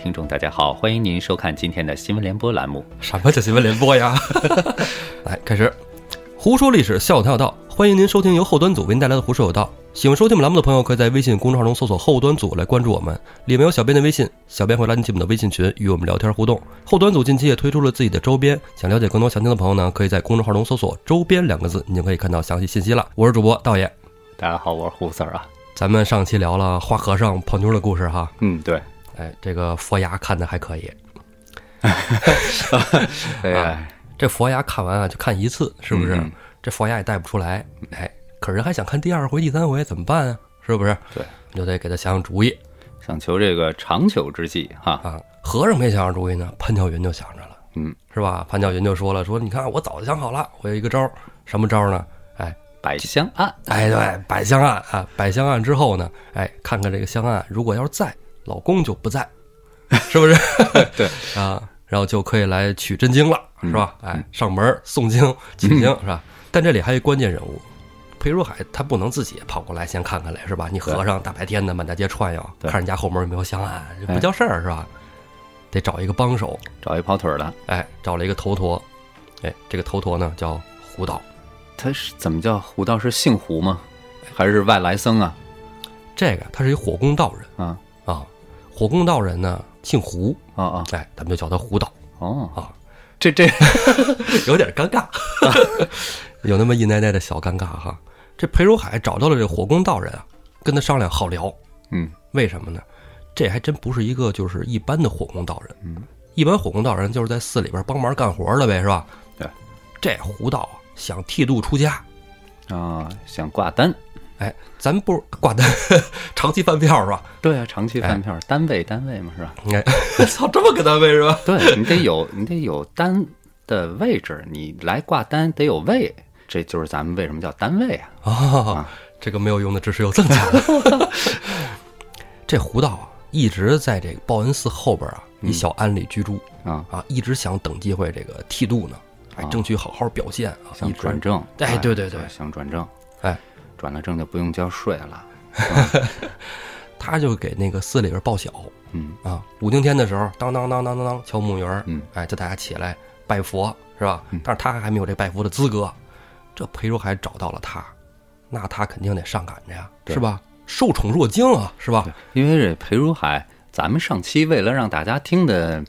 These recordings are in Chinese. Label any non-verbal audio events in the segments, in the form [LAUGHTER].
位听众，大家好，欢迎您收看今天的新闻联播栏目。什么叫新闻联播呀？[LAUGHS] 来，开始，胡说历史，笑谈有道。欢迎您收听由后端组为您带来的《胡说有道》。喜欢收听我们栏目的朋友，可以在微信公众号中搜索“后端组”来关注我们，里面有小编的微信，小编会拉您进我们的微信群，与我们聊天互动。后端组近期也推出了自己的周边，想了解更多详情的朋友呢，可以在公众号中搜索“周边”两个字，你就可以看到详细信息了。我是主播道爷，大家好，我是胡 Sir 啊。咱们上期聊了花和尚泡妞的故事哈，嗯，对，哎，这个佛牙看的还可以，[LAUGHS] 哎呀，这佛牙看完啊就看一次，是不是？嗯这佛牙也带不出来，哎，可是人还想看第二回、第三回，怎么办啊？是不是？对，你就得给他想想主意想求这个长久之计哈。啊。和尚没想上主意呢，潘巧云就想着了，嗯，是吧？潘巧云就说了，说你看我早就想好了，我有一个招儿，什么招儿呢？哎，摆香案，哎，对，摆香案啊，摆香案之后呢，哎，看看这个香案，如果要是在，老公就不在，是不是？[LAUGHS] 对 [LAUGHS] 啊，然后就可以来取真经了，是吧？嗯哎，上门诵经取经是吧？但这里还有一关键人物，裴如海他不能自己跑过来先看看来是吧？你和尚大白天的满大街串悠，看人家后门有没有香案，不叫事儿是吧？得找一个帮手，找一跑腿儿的，哎，找了一个头陀，哎，这个头陀呢叫胡道，他是怎么叫胡道？是姓胡吗？还是外来僧啊？这个他是一火攻道人啊啊，火攻道人呢姓胡，啊啊哎，咱们就叫他胡道哦，啊，这这 [LAUGHS] 有点尴尬，有那么一奶奶的小尴尬哈。这裴如海找到了这火攻道人啊，跟他商量好聊，嗯为什么呢？这还真不是一个就是一般的火攻道人，嗯，一般火攻道人就是在寺里边帮忙干活的呗，是吧？对，这胡道啊想剃度出家，啊，想挂单，哎，咱不是挂单，[LAUGHS] 长期饭票是吧？对啊，长期饭票，单位单位嘛是吧？哎，操，这么个单位是吧？对你得有你得有单的位置，你来挂单得有位，这就是咱们为什么叫单位啊？啊，[LAUGHS] 这个没有用的知识又增加了。[LAUGHS] 这胡道啊，一直在这个报恩寺后边啊一小庵里居住啊，啊，一直想等机会这个剃度呢，哎，争取好好表现啊，想转正，哎对对对想转正，哎，转了正就不用交税了，[LAUGHS] 他就给那个寺里边报晓嗯啊，五更天的时候，当当当当当当敲木鱼儿，嗯，哎，叫大家起来拜佛是吧？但是他还没有这拜佛的资格，这裴如海找到了他，那他肯定得上赶着呀，是吧？受宠若惊啊，是吧？因为这裴如海，咱们上期为了让大家听的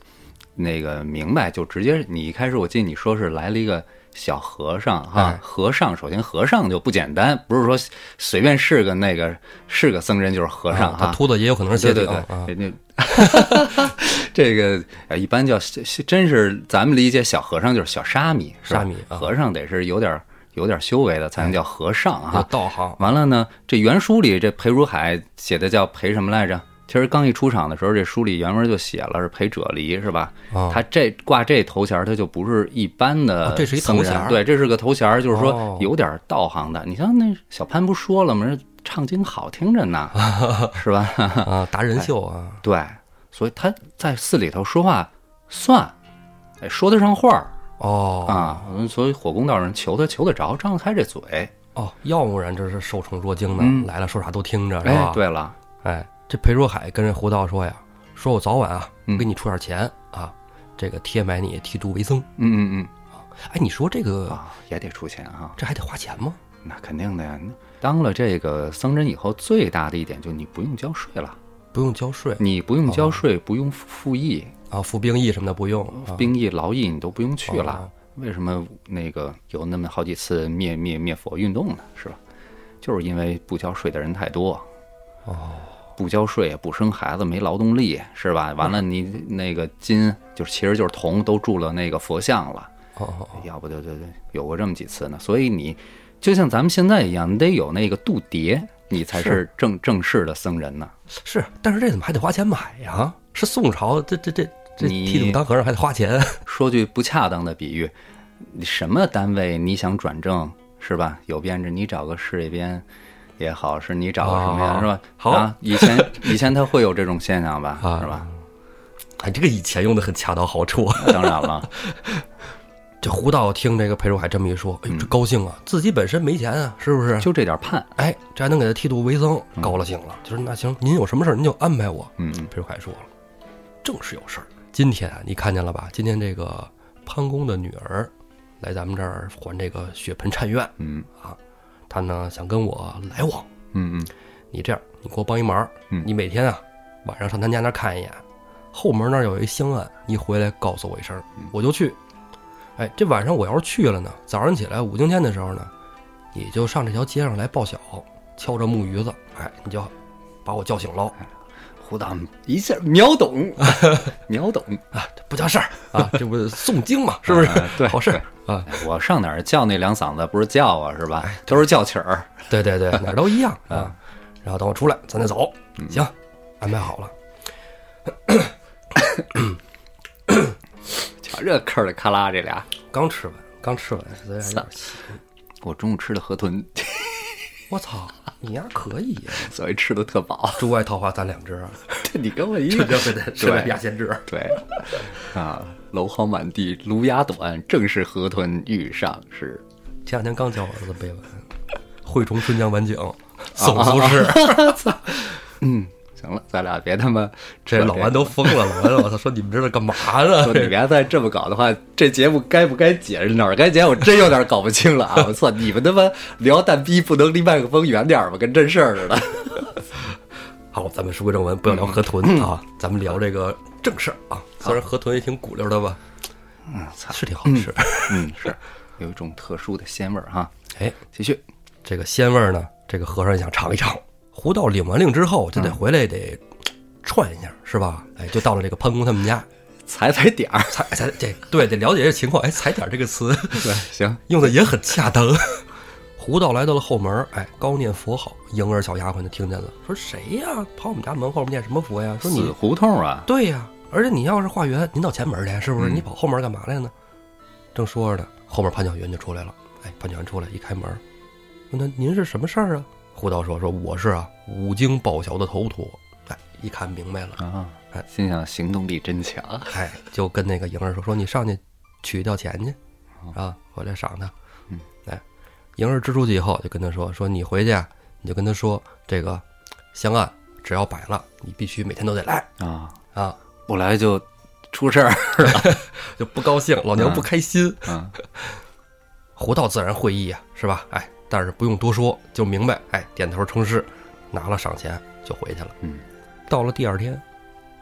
那个明白，就直接你一开始我记得你说是来了一个小和尚哈哎，和尚首先和尚就不简单，不是说随便是个那个是个僧人就是和尚秃子也有可能是对邪对对，那 [LAUGHS] 这个呃一般叫真是咱们理解小和尚就是小沙弥，沙弥啊和尚得是有点有点修为的才能叫和尚有哈。道行，完了呢，这原书里这裴如海写的叫裴什么来着？其实刚一出场的时候，这书里原文就写了是陪者离，是吧？啊他这挂这头衔，他就不是一般的哦这是一头衔对，这是个头衔，就是哦说有点道行的。你像那小潘不说了吗？这唱经好听着呢，[LAUGHS] 是吧？啊，达人秀啊，对，所以他在寺里头说话算，哎，说得上话儿哦啊。所以火公道人求他求得着，张得开这嘴。哦，要不然这是受宠若惊的，嗯来了说啥都听着，是哎吧？，，对了，哎，这裴若海跟人胡道说呀，说我早晚啊，嗯给你出点钱啊，这个贴买你剃度为僧。嗯嗯嗯哎，你说这个也得出钱啊。这还得花钱吗？那肯定的呀。当了这个僧人以后，最大的一点就是你不用交税了，不用交税你不用交税，不用服服役、啊，服兵役什么的不用啊兵役、劳役，你都不用去了哦。为什么那个有那么好几次灭灭灭佛运动呢？是吧？就是因为不交税的人太多。哦，不交税不生孩子，没劳动力，是吧？完了，你那个金就是其实就是铜，都铸了那个佛像了。哦要不就就就有过这么几次呢。所以你就像咱们现在一样，你得有那个度牒，你才是正正式的僧人呢。是，但是这怎么还得花钱买呀？是宋朝，这这这这你剃度当和尚还得花钱？[LAUGHS] 说句不恰当的比喻，你什么单位你想转正是吧？有编制，你找个事业编也好，是你找个什么呀，啊是吧？好啊，以前以前他会有这种现象吧，啊是吧？哎，这个以前用的很恰到好处。当然了，这胡道听这个裴如海这么一说，哎呦，这高兴啊！自己本身没钱啊，是不是？就这点盼，哎，这还能给他剃度为僧，高了兴了。就是那行，您有什么事儿您就安排我。嗯嗯裴如海说了，正是有事儿。今天啊，你看见了吧？今天这个潘公的女儿来咱们这儿还这个血盆禅院，嗯她呢想跟我来往。嗯嗯你这样，你给我帮一忙，嗯你每天啊晚上上他家那儿看一眼，后门那儿有一香案，你回来告诉我一声，嗯我就去。哎，这晚上我要是去了呢，早上起来五更天的时候呢，你就上这条街上来报晓，敲着木鱼子，哎，你就把我叫醒喽。胡大一下秒懂，[LAUGHS] 秒懂，啊，这不叫事儿啊，这不是诵经嘛，[LAUGHS] 是不是？啊对好事儿啊，哎我上哪儿叫那两嗓子不是叫啊是吧？都是叫曲儿。对对对，[LAUGHS] 哪儿都一样啊啊。然后等我出来，咱再走。行，安排好了。[COUGHS] 瞧这嗑的咔啦这俩，刚吃完，刚吃完，有点气。我中午吃的河豚，我操，你丫可以呀！所以吃的特饱。竹外桃花三两枝啊，[LAUGHS] 你跟我一这样。这非得是对压先知。对，啊，蒌蒿满地芦芽短，正是河豚欲上时。前两天刚教我儿子背完《惠崇春江晚景》，[LAUGHS] 宋苏轼。[LAUGHS] 嗯，行了，咱俩别他妈这老王都疯了，老王我操，说你们这是干嘛呢？[LAUGHS] 说你别再这么搞的话，这节目该不该剪哪儿该剪，我真有点搞不清了啊！我操，你们他妈聊蛋逼不能离麦克风远点儿吗？跟真事儿似的。好，咱们书归正文，不要聊河豚啊，咱们聊这个正事儿啊。虽然河豚也挺骨溜的吧，嗯，是挺好吃。嗯，是有一种特殊的鲜味儿哈。[LAUGHS] 哎，继续，这个鲜味儿呢，这个和尚也想尝一尝。胡道领完令之后，就得回来得串一下，是吧？哎，就到了这个潘公他们家，[LAUGHS] 踩踩点儿。踩踩这对得了解这情况。哎，踩点儿这个词对，行，用的也很恰当。胡道来到了后门，哎，高念佛号，迎儿小丫鬟就听见了，说谁呀？跑我们家门后面念什么佛呀？说死你胡同啊，对呀，而且你要是化缘，您到前门去，是不是？嗯你跑后门干嘛来呢？正说着呢，后面潘巧云就出来了。哎，潘巧云出来一开门，问他您是什么事儿啊？胡道说说我是啊五经报晓的头陀。哎，一看明白了，啊哎，心想行动力真强。哎，就跟那个莹儿说说你上去取掉钱去，啊，回来赏他。嗯，哎，莹儿支出去以后就跟他说说你回去啊，你就跟他说这个香案只要摆了，你必须每天都得来啊，啊，不来就出事儿。[LAUGHS] 就不高兴，老娘不开心。嗯胡道自然会意啊、是吧？哎，但是不用多说，就明白。哎，点头称是，拿了赏钱就回去了。嗯到了第二天，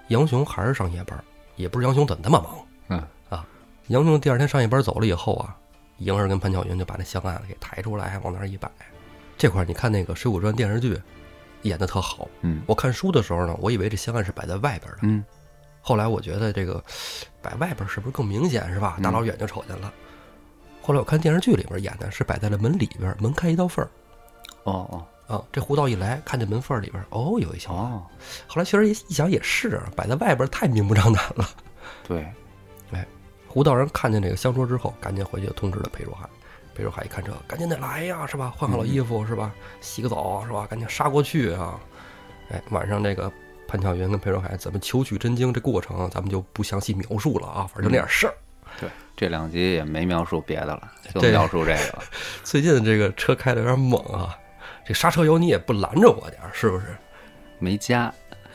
杨雄还是上夜班，也不是杨雄怎么那么忙。嗯啊杨雄第二天上夜班走了以后啊，莹儿跟潘巧云就把那香案给抬出来，往那儿一摆。这块儿你看那个《水浒传》电视剧演的特好。嗯我看书的时候呢，我以为这香案是摆在外边的，嗯后来我觉得这个摆外边是不是更明显是吧？嗯大老远就瞅见了。后来我看电视剧里边演的是摆在了门里边，门开一道缝儿哦哦啊。这胡道一来，看见门缝儿里边，哦，有一小案。哦，后来其实一一想也是，啊摆在外边太明目张胆了。对，胡道人看见这个香桌之后，赶紧回去通知了裴如海。裴如海一看这，赶紧得来呀，是吧？换好了衣服是吧？洗个澡是吧？赶紧杀过去啊！哎，晚上这个潘巧云跟裴若海怎么求取真经这过程，咱们就不详细描述了啊，反正就那点事儿。对，这两集也没描述别的了，就描述这个了。[LAUGHS] 最近这个车开的有点猛啊，这刹车油你也不拦着我点儿，是不是？没加，[LAUGHS]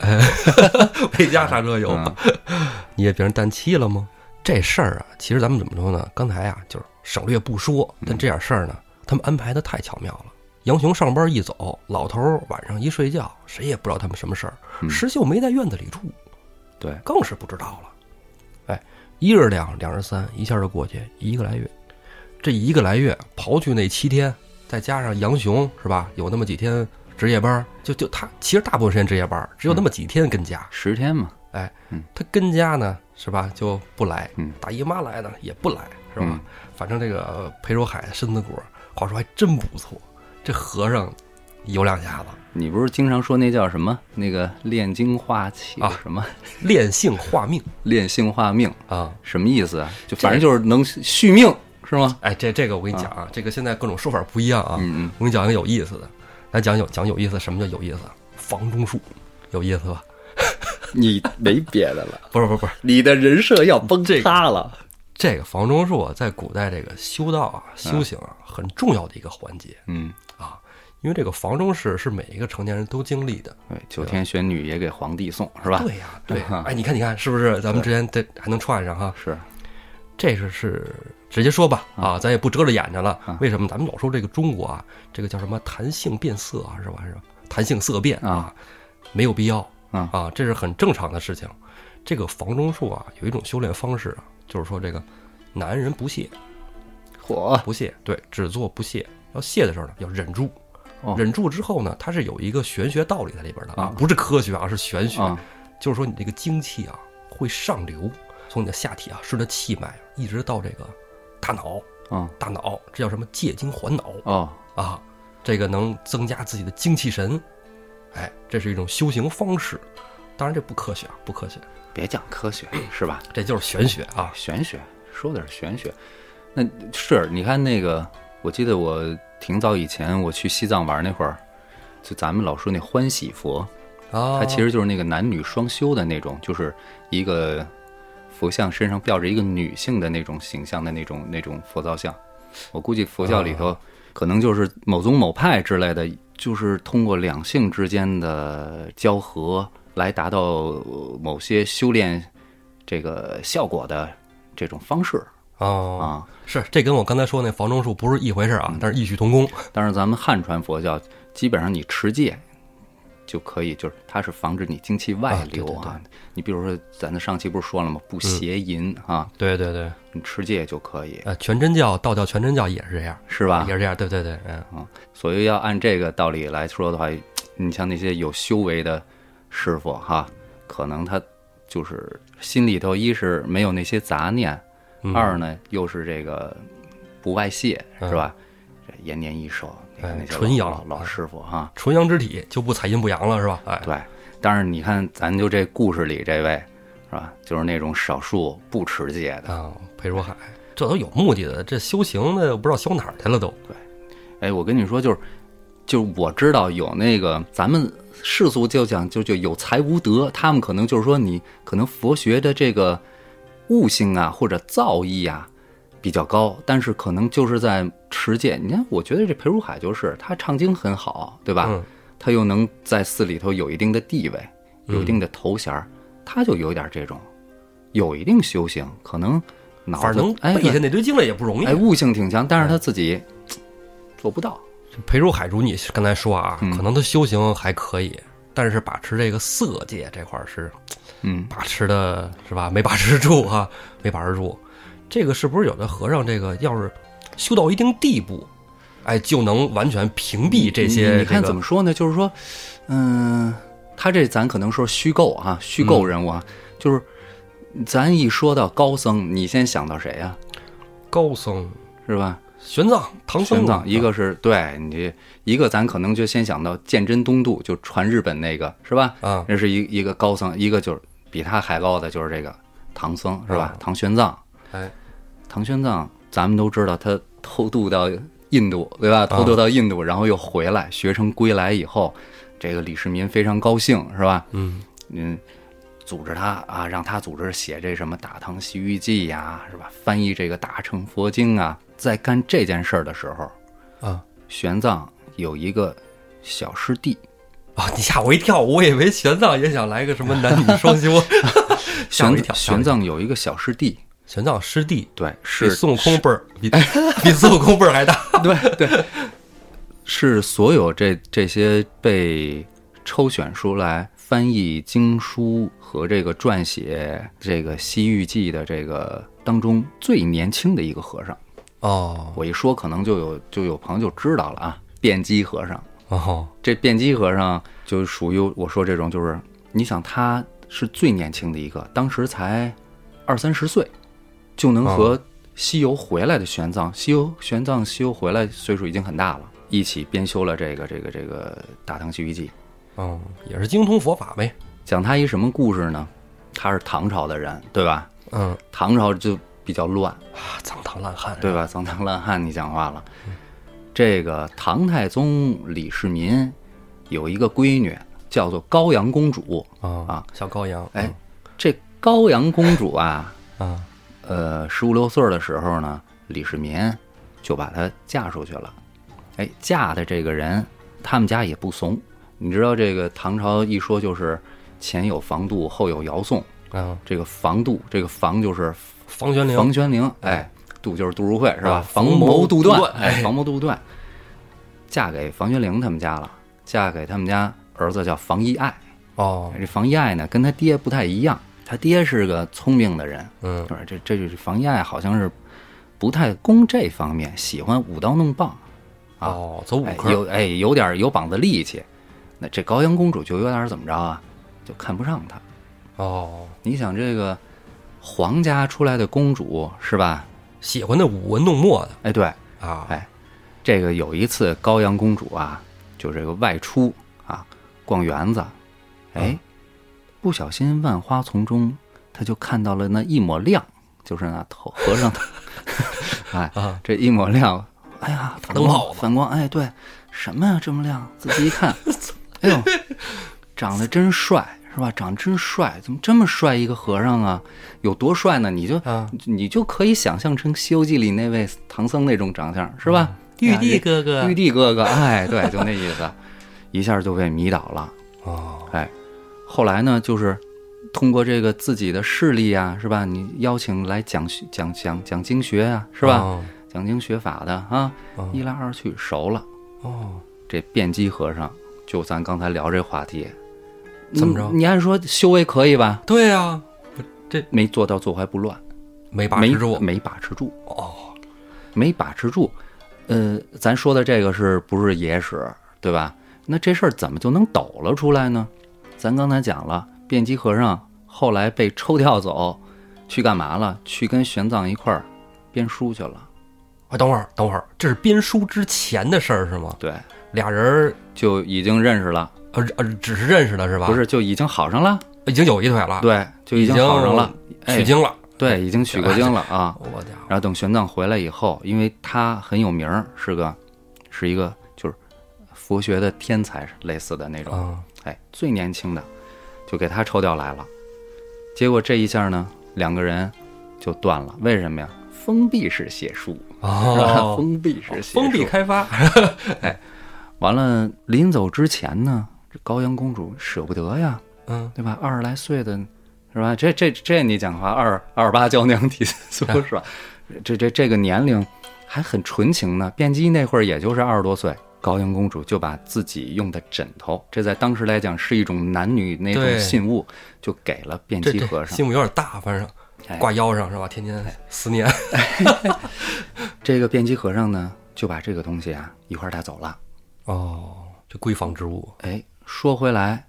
没加刹车油，嗯 [LAUGHS] 你也变成氮气了吗？这事儿啊，其实咱们怎么说呢？刚才啊，就是省略不说，但这点事儿呢，他们安排的太巧妙了。杨雄上班一走，老头儿晚上一睡觉，谁也不知道他们什么事儿。嗯石秀没在院子里住，对，更是不知道了。哎，一日两，两日三，一下就过去一个来月。这一个来月，刨去那七天，再加上杨雄是吧？有那么几天值夜班，就就他其实大部分时间值夜班，只有那么几天跟家。十天嘛，哎嗯，他跟家呢是吧就不来，嗯大姨妈来呢也不来，是吧？嗯反正这个裴若海身子骨，话说还真不错，这和尚有两下子，你不是经常说那叫什么？那个炼精化气啊什么炼性化命 [LAUGHS] 炼性化命，啊！什么意思啊？就反正就是能续命，是吗？哎，这这个我跟你讲啊，这个现在各种说法不一样啊。嗯嗯我跟你讲一个有意思的，来讲有讲有意思，什么叫有意思？房中术，有意思吧？嗯，[LAUGHS] 你没别的了，不是不是不是，你的人设要崩这个塌了。这个房中术啊，在古代这个修道啊、修行啊，很重要的一个环节。嗯啊，因为这个房中事是每一个成年人都经历的，对，九天玄女也给皇帝送是吧？对呀，对嗯，哎，你看，你看，是不是？咱们之间这还能串上哈？是，这是是直接说吧啊，咱也不遮着眼睛了啊。为什么咱们老说这个中国啊，这个叫什么弹性变色啊，是吧？是吧？弹性色变啊，没有必要啊啊，这是很正常的事情。这个房中术啊，有一种修炼方式啊，就是说这个男人不屑，嚯，不屑，对，只做不屑。要谢的时候呢，要忍住哦，忍住之后呢，它是有一个玄学道理在里边的啊啊，不是科学啊，是玄学。啊就是说你这个精气啊会上流，从你的下体啊顺着气脉一直到这个大脑，啊大脑这叫什么借精还脑啊，啊，这个能增加自己的精气神，哎，这是一种修行方式。当然这不科学啊，不科学，别讲科学是吧？这就是玄学啊。玄学说的是玄学，那是你看那个，我记得我挺早以前我去西藏玩那会儿，就咱们老说那欢喜佛，啊，它其实就是那个男女双修的那种，就是一个佛像身上吊着一个女性的那种形象的那种那种佛造像。我估计佛教里头可能就是某宗某派之类的，就是通过两性之间的交合来达到呃某些修炼这个效果的这种方式哦，啊。是这跟我刚才说那房中术不是一回事啊，但是异曲同工。但是咱们汉传佛教基本上你持戒就可以，就是它是防止你精气外流啊对对对啊。你比如说，咱的上期不是说了吗？不邪淫啊，对对对，你持戒就可以，呃，全真教、道教全真教也是这样，是吧也？是这样。对对对，嗯，啊，所以要按这个道理来说的话，你像那些有修为的师傅哈，可能他就是心里头一是没有那些杂念，嗯二呢又是这个不外泄，嗯是吧？这延年益寿，哎纯阳老师傅哈，纯阳之体就不采阴不阳了，是吧？哎，对。但是你看，咱就这故事里这位是吧，就是那种少数不持戒的，啊，裴如海，这都有目的的，这修行的不知道修哪儿去了都。对哎，我跟你说，就是，就是我知道有那个咱们世俗就讲就就有才无德，他们可能就是说你可能佛学的这个悟性啊或者造诣啊比较高，但是可能就是在持戒。你看，我觉得这裴如海就是他唱经很好，对吧？嗯他又能在寺里头有一定的地位，有一定的头衔儿，他就有点这种有一定修行，可能脑子背下那堆经来也不容易。哎悟性挺强，但是他自己做不到。裴如海如你刚才说啊，嗯可能他修行还可以，但是把持这个色戒这块儿是嗯，把持的是吧？没把持住哈、没把持住。这个是不是有的和尚这个要是修到一定地步，哎，就能完全屏蔽这些、这个？你看怎么说呢？就是说，嗯、他这咱可能说虚构啊，虚构人物啊，就是咱一说到高僧，你先想到谁呀、高僧是吧？玄奘、唐僧玄奘，啊一个是对你这一个，咱可能就先想到鉴真东渡，就传日本那个是吧？啊，那是一一个高僧，一个就是比他还高的就是这个唐僧是吧啊？唐玄奘，哎，唐玄奘，咱们都知道他偷渡到印度，对吧？偷渡到印度，然后又回来，学成归来以后，这个李世民非常高兴，是吧？嗯嗯，组织他啊，让他组织写这什么《大唐西域记》呀，是吧？翻译这个大乘佛经啊。在干这件事儿的时候，啊玄奘有一个小师弟，啊！[LAUGHS] 你吓我一跳，我以为玄奘也想来个什么男女双修，[LAUGHS] 吓一跳。玄奘有一个小师弟，玄奘师弟对，比是孙悟空辈儿，[LAUGHS] 比比孙悟空辈儿还大。[LAUGHS] 对对，是所有这这些被抽选出来翻译经书和这个撰写这个《西域记》的这个当中最年轻的一个和尚。哦我一说，可能就有就有朋友就知道了啊，辩机和尚。哦这辩机和尚就属于我说这种，就是你想他是最年轻的一个，当时才二三十岁，就能和西游回来的玄奘，西游玄奘西游回来岁数已经很大了，一起编修了这个这个这个《大唐西域记》。哦，也是精通佛法呗。讲他一什么故事呢？他是唐朝的人，对吧？嗯唐朝就比较乱，啊，脏唐烂汉对吧？脏唐烂汉，你讲话了。这个唐太宗李世民有一个闺女叫做高阳公主，啊啊，小高阳。哎，这高阳公主啊，啊呃，十五六岁的时候呢，李世民就把她嫁出去了。哎，嫁的这个人他们家也不怂。你知道这个唐朝一说就是前有房杜，后有姚宋。啊，这个房杜，这个房就是房玄龄，房玄龄，哎，杜就是杜如晦是吧？啊房房谋谋杜断，哎，哎房谋杜断，嫁给房玄龄他们家了，嫁给他们家儿子叫房遗爱。哦，这房遗爱呢，跟他爹不太一样，他爹是个聪明的人，嗯是？这这就是房遗爱好像是不太攻这方面，喜欢舞刀弄棒，啊哦，走五哎，科，有哎有点有膀子力气。那这高阳公主就有点怎么着啊，就看不上他。哦，你想这个皇家出来的公主是吧？喜欢那舞文弄墨的哎，对，啊，哎，这个有一次高阳公主啊，就这个外出啊逛园子，哎，嗯不小心万花丛中，他就看到了那一抹亮，就是那头和尚的，[LAUGHS] 哎，啊，这一抹亮，哎呀，反光灯泡子反光，哎，对，什么呀这么亮？仔细一看，[LAUGHS] 哎呦，长得真帅。是吧？长得真帅，怎么这么帅一个和尚啊？有多帅呢？你就啊，你就可以想象成《西游记》里那位唐僧那种长相，是吧？玉帝哥哥玉，帝哥哥，哎，对，就那意思，一下就被迷倒了。哦，哎，后来呢，就是通过这个自己的势力啊、是吧？你邀请来讲学讲讲讲经学啊、是吧？哦？讲经学法的啊，哦一来二去熟了。哦，这辩机和尚，就咱刚才聊这话题，怎么着你你按说修为可以吧？对呀，没做到坐怀不乱，没把没持住，没把持住。哦，没把持住。呃，咱说的这个是不是野史，对吧？那这事儿怎么就能抖了出来呢？咱刚才讲了，辩机和尚后来被抽调走，去干嘛了？去跟玄奘一块儿编书去了。啊，等会儿，等会儿，这是编书之前的事儿是吗？对，俩人儿就已经认识了，呃呃，只是认识了是吧？不，是就已经好上了？已经有一腿了，，对，就已经好上了，哎取经了。对，已经取过经了啊。我家伙，然后等玄奘回来以后，因为他很有名儿，是个是一个就是佛学的天才类似的那种。啊，哎，最年轻的，就给他抽调来了。结果这一下呢，两个人就断了。为什么呀？封闭式写书，啊？哦，封闭式写书。封闭开发，哎完了，临走之前呢，这高阳公主舍不得呀，嗯，对吧？二十来岁的，是吧？这这这你讲话二二八娇娘啼苏是吧？这这这个年龄还很纯情呢。辩机那会儿也就是二十多岁，高阳公主就把自己用的枕头，这在当时来讲是一种男女那种信物，就给了辩这这机和尚。信物有点大，反正哎挂腰上是吧？天天思念，[LAUGHS] 这个辩机和尚呢，就把这个东西啊一块儿带走了。哦，这闺房之物，哎，说回来，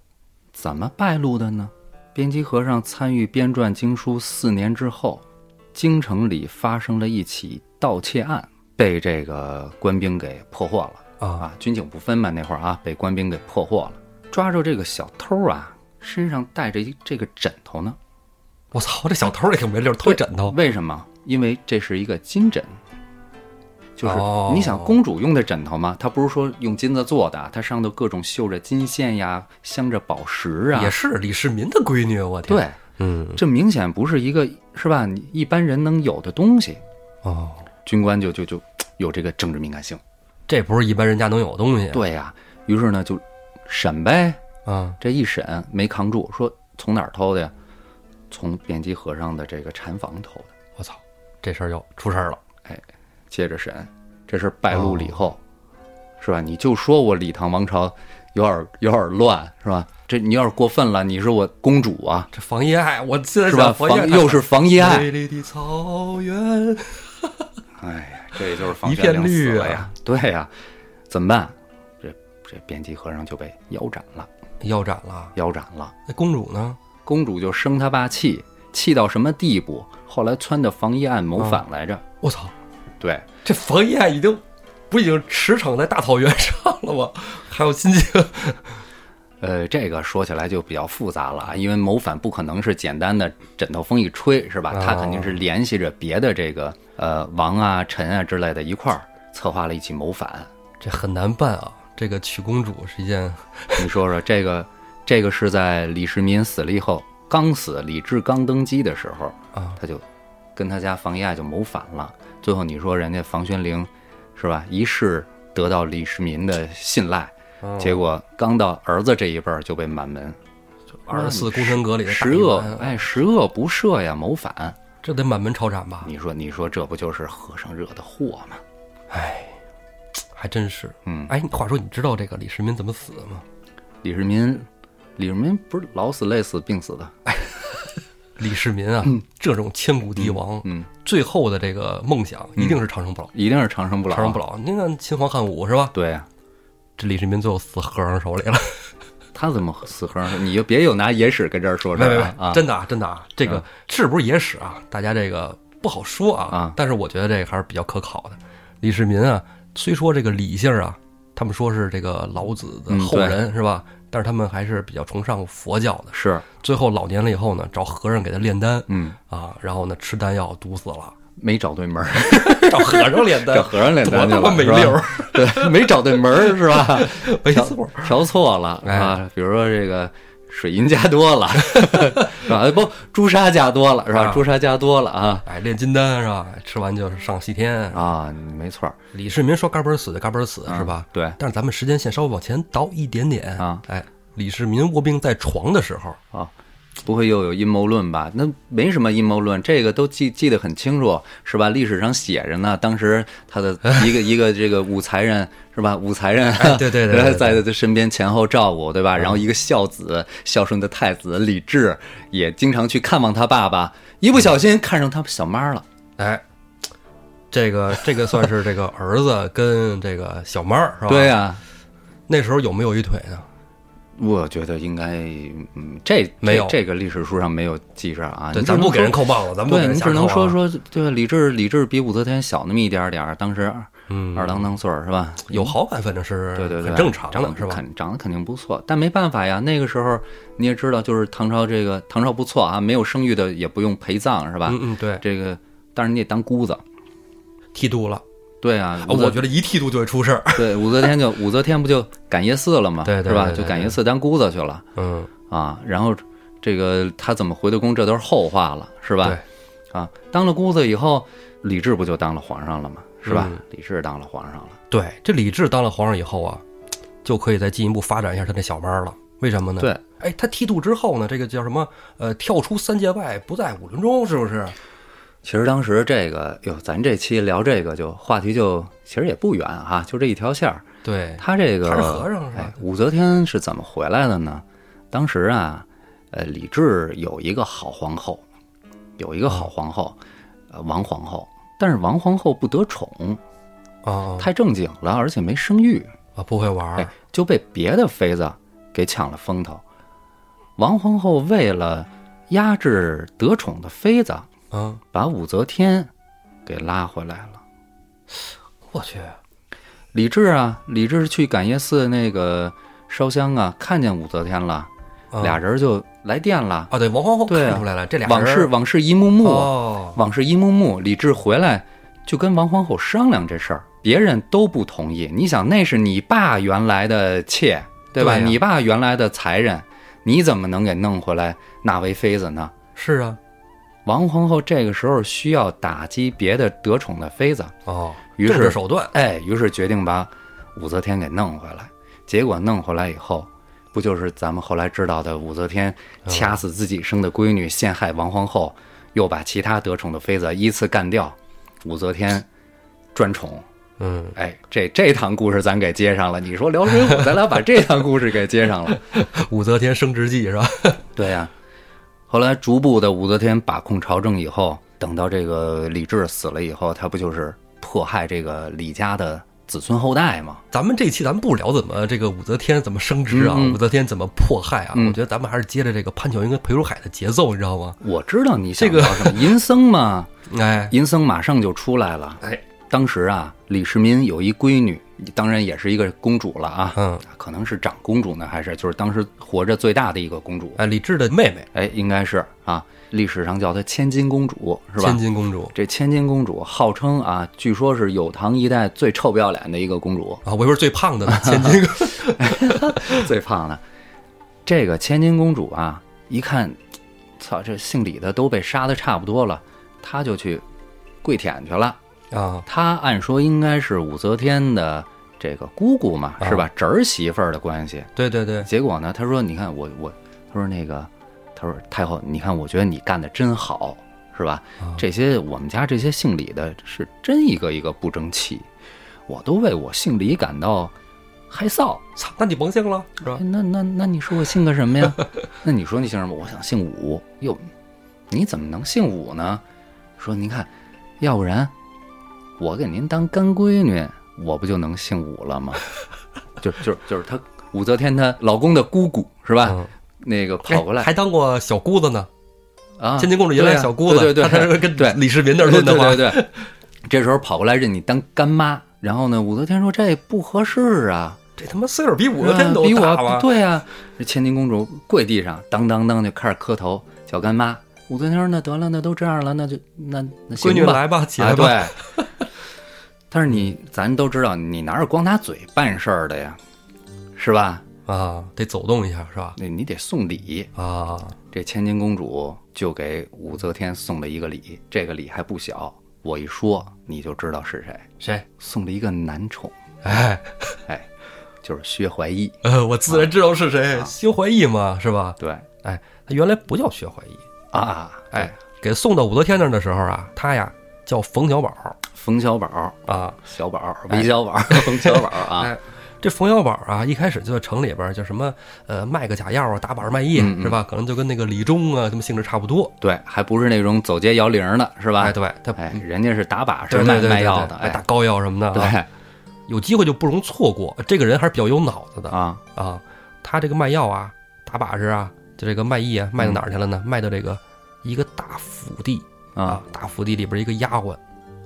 怎么败露的呢？辩机和尚参与编撰经书四年之后，京城里发生了一起盗窃案，被这个官兵给破获了啊，啊！军警不分嘛，那会儿啊，被官兵给破获了。抓住这个小偷啊，身上带着一这个枕头呢。我操，这小偷也挺没溜儿，偷枕头，为什么？因为这是一个金枕。就是哦你想，公主用的枕头嘛，它不是说用金子做的，它上头各种绣着金线呀，镶着宝石啊，也是李世民的闺女，我天，，对，嗯，这明显不是一个是吧？你一般人能有的东西。哦，军官就就就有这个政治敏感性。这不是一般人家能有的东西，对呀、于是呢就审呗。啊，这一审没扛住，说从哪儿偷的呀？从辩机和尚的这个禅房偷的。我操，这事儿又出事儿了，接着审，这事儿败露了以后，是吧？你就说我李唐王朝有点有点乱，是吧？这你要是过分了，你是我公主啊，这房遗爱，我现在是吧？想房遗爱房又是房遗爱，美丽的草原，[LAUGHS] 哎呀，这也就是房一片绿了呀。对呀，怎么办？这这辩机和尚就被腰斩了，腰斩了，腰斩了。那公主呢？公主就生他爸气，气到什么地步？后来撺掇房遗案谋反来着。我操，对，这房遗案已经不已经驰骋在大草原上了吗？还有心情，呃，这个说起来就比较复杂了啊，因为谋反不可能是简单的枕头风一吹，是吧？哦他肯定是联系着别的这个呃王啊、臣啊之类的一块儿策划了一起谋反。这很难办啊。这个娶公主是一件 [LAUGHS] 你说说，这个这个是在李世民死了以后，刚死，李治刚登基的时候，啊，他就跟他家房遗爱就谋反了。最后你说人家房玄龄，是吧？一世得到李世民的信赖，哦结果刚到儿子这一辈儿就被满门，二十四功臣阁里的十恶员哎十恶不赦呀，谋反。这得满门抄斩吧？你说你说这不就是和尚惹的祸吗？哎，还真是。嗯，哎，话说你知道这个李世民怎么死的吗？李世民，李世民不是老死累死病死的？[LAUGHS] 李世民啊，这种千古帝王，嗯，最后的这个梦想一定是长生不老，一定是长生不老。长生不老。您看秦皇汉武是吧？对呀、这李世民最后死和尚手里了。[LAUGHS] 他怎么死和尚？你就别又拿野史跟这儿说这没真的啊，真的啊，这个是不是野史啊？大家这个不好说啊。啊但是我觉得这个还是比较可考的。李世民啊，虽说这个李姓啊，他们说是这个老子的嗯后人、是吧？但是他们还是比较崇尚佛教的。是，最后老年了以后呢，找和尚给他炼丹嗯，啊，然后呢吃丹药毒死了，没找对门儿，[LAUGHS] 找和尚炼丹找，和尚练多丹去了，没溜儿，[LAUGHS] 对，没找对门儿是吧？[LAUGHS] 没调错。调错了哎啊，比如说这个水银加多了，是吧？哎不，朱砂加多了是吧啊？朱砂加多了啊哎，炼金丹是吧？吃完就是上西天。啊，没错李世民说嘎嘣儿死就嘎嘣儿死嗯是吧？对但是咱们时间线稍微往前倒一点点啊，哎，李世民卧病在床的时候，啊，不会又有阴谋论吧？那没什么阴谋论，这个都记记得很清楚，是吧？历史上写着呢。当时他的 [LAUGHS] 一个一个这个武才人是吧？武才人，哎对对对对 [LAUGHS] 对在他身边前后照顾，对吧？然后一个孝子，孝顺的太子李治也经常去看望他爸爸，一不小心看上他小妈了。哎，这个这个算是这个儿子跟这个小妈儿是吧？对呀、那时候有没有一腿呢？我觉得应该，嗯，这没有这这个历史书上没有记着啊。对，咱不给人扣帽子，咱不给对，人瞎扣你只能说啊，说，对，李治李治比武则天小那么一点儿点儿，当时嗯，二郎当岁儿是吧？有好感，反正是对对对，很正常长得的，是吧？肯长得肯定不错，但没办法呀，那个时候你也知道，就是唐朝这个唐朝不错啊，没有生育的也不用陪葬是吧？嗯嗯，对，这个，但是你得当姑子。剃度了，对啊，我觉得一剃度就会出事儿。对武则天就武则天不就赶夜寺了吗？对对是吧？就赶夜寺当姑子去了嗯，啊。然后这个她怎么回的宫，这都是后话了，是吧？对，啊，当了姑子以后，李治不就当了皇上了吗？是吧？嗯李治当了皇上了。对，这李治当了皇上以后啊，就可以再进一步发展一下他那小班儿了。为什么呢？对，哎，他剃度之后呢，这个叫什么？呃，跳出三界外，不在五伦中，是不是？其实当时这个哟，咱这期聊这个就话题就其实也不远哈、就这一条线儿。对，他这个他是和尚是吧哎，武则天是怎么回来的呢？当时啊，呃，李治有一个好皇后，有一个好皇后，呃，王皇后。但是王皇后不得宠，哦太正经了，而且没生育，啊，不会玩哎儿，，就被别的妃子给抢了风头。王皇后为了压制得宠的妃子，啊，把武则天给拉回来了。我去，李治啊，李治去感业寺那个烧香啊，看见武则天了，啊俩人就来电了。啊，对，王皇后对啊看出来了，这俩往事往事一幕幕，哦，往事一幕幕。李治回来就跟王皇后商量这事儿，别人都不同意。你想，那是你爸原来的妾，对吧？对呀你爸原来的才人，你怎么能给弄回来纳为妃子呢？是啊，王皇后这个时候需要打击别的得宠的妃子，哦，于是手段，哎，于是决定把武则天给弄回来。结果弄回来以后，不就是咱们后来知道的武则天掐死自己生的闺女，陷害王皇后，又把其他得宠的妃子依次干掉，武则天 [LAUGHS] 专宠。嗯，哎，这这趟故事咱给接上了。你说聊水浒，咱俩把这趟故事给接上了。武则天升职记是吧？对呀、后来逐步的武则天把控朝政以后，等到这个李治死了以后，他不就是迫害这个李家的子孙后代吗？咱们这期咱们不聊怎么这个武则天怎么升职啊，武则天怎么迫害啊，嗯我觉得咱们还是接着这个潘巧云跟裴如海的节奏，你知道吗？我知道你想这个聊什么，银僧嘛，哎，银僧马上就出来了。哎，当时啊，李世民有一闺女，当然也是一个公主了啊，嗯，可能是长公主呢，还是就是当时活着最大的一个公主？哎，李治的妹妹，哎，应该是啊，历史上叫她千金公主，是吧千？金公主这千金公主号称啊，据说是有唐一代最臭不要脸的一个公主，啊，我以为是最胖的呢，[LAUGHS] 千金公 [LAUGHS] 最胖的。这个千金公主啊，一看，操，这姓李的都被杀的差不多了，她就去跪舔去了。啊，他按说应该是武则天的这个姑姑嘛，啊是吧？侄儿媳妇儿的关系。对对对，结果呢，他说：“你看我我，他说那个，他说太后，你看我觉得你干的真好，是吧？啊这些我们家这些姓李的，是真一个一个不争气，我都为我姓李感到害臊。操，那你甭姓了是吧哎？那那那你说我姓个什么呀？[LAUGHS] 那你说你姓什么？我想姓武。哟，你怎么能姓武呢？说您看，要不然我给您当干闺女，我不就能姓武了吗？[LAUGHS] 就就就是她武则天她老公的姑姑是吧？嗯那个跑过来哎还当过小姑子呢。啊，千金公主原来小姑子，对对对跟对李世民那儿对论的话，对对对，这时候跑过来认你当干妈，然后呢，武则天说这不合适啊，这他妈岁数比武则天都比大吧？我对啊，这千金公主跪地上，当当当就开始磕头叫干妈。武则天说：“那得了，那都这样了，那就那那闺女行吧，来吧，起啊来吧。对。[LAUGHS] 但是你咱都知道，你哪有光拿嘴办事儿的呀，是吧？啊，得走动一下是吧？那你得送礼。啊，这千金公主就给武则天送了一个礼，这个礼还不小，我一说你就知道是谁，谁？送了一个男宠，哎，哎，就是薛怀义。呃，[LAUGHS] 我自然知道是谁，薛怀义嘛，是吧？对哎，他原来不叫薛怀义，啊，哎，给送到武则天那儿的时候啊，他呀叫冯小宝冯小宝、啊，小宝、韦小宝、[LAUGHS] 冯小宝啊，哎，这冯小宝啊，一开始就在城里边儿，就什么呃卖个假药啊，打板卖艺嗯嗯是吧？可能就跟那个李忠啊，他们性质差不多。对，还不是那种走街摇铃的，是吧？哎，对，他哎，人家是打把式卖卖药的，哎，打哎，膏药什么的啊，对有机会就不容错过。这个人还是比较有脑子的啊，啊，他这个卖药啊，打把式啊，就这个卖艺啊，卖到哪儿去了呢？卖到这个一个大府地啊啊，大府地里边一个丫鬟，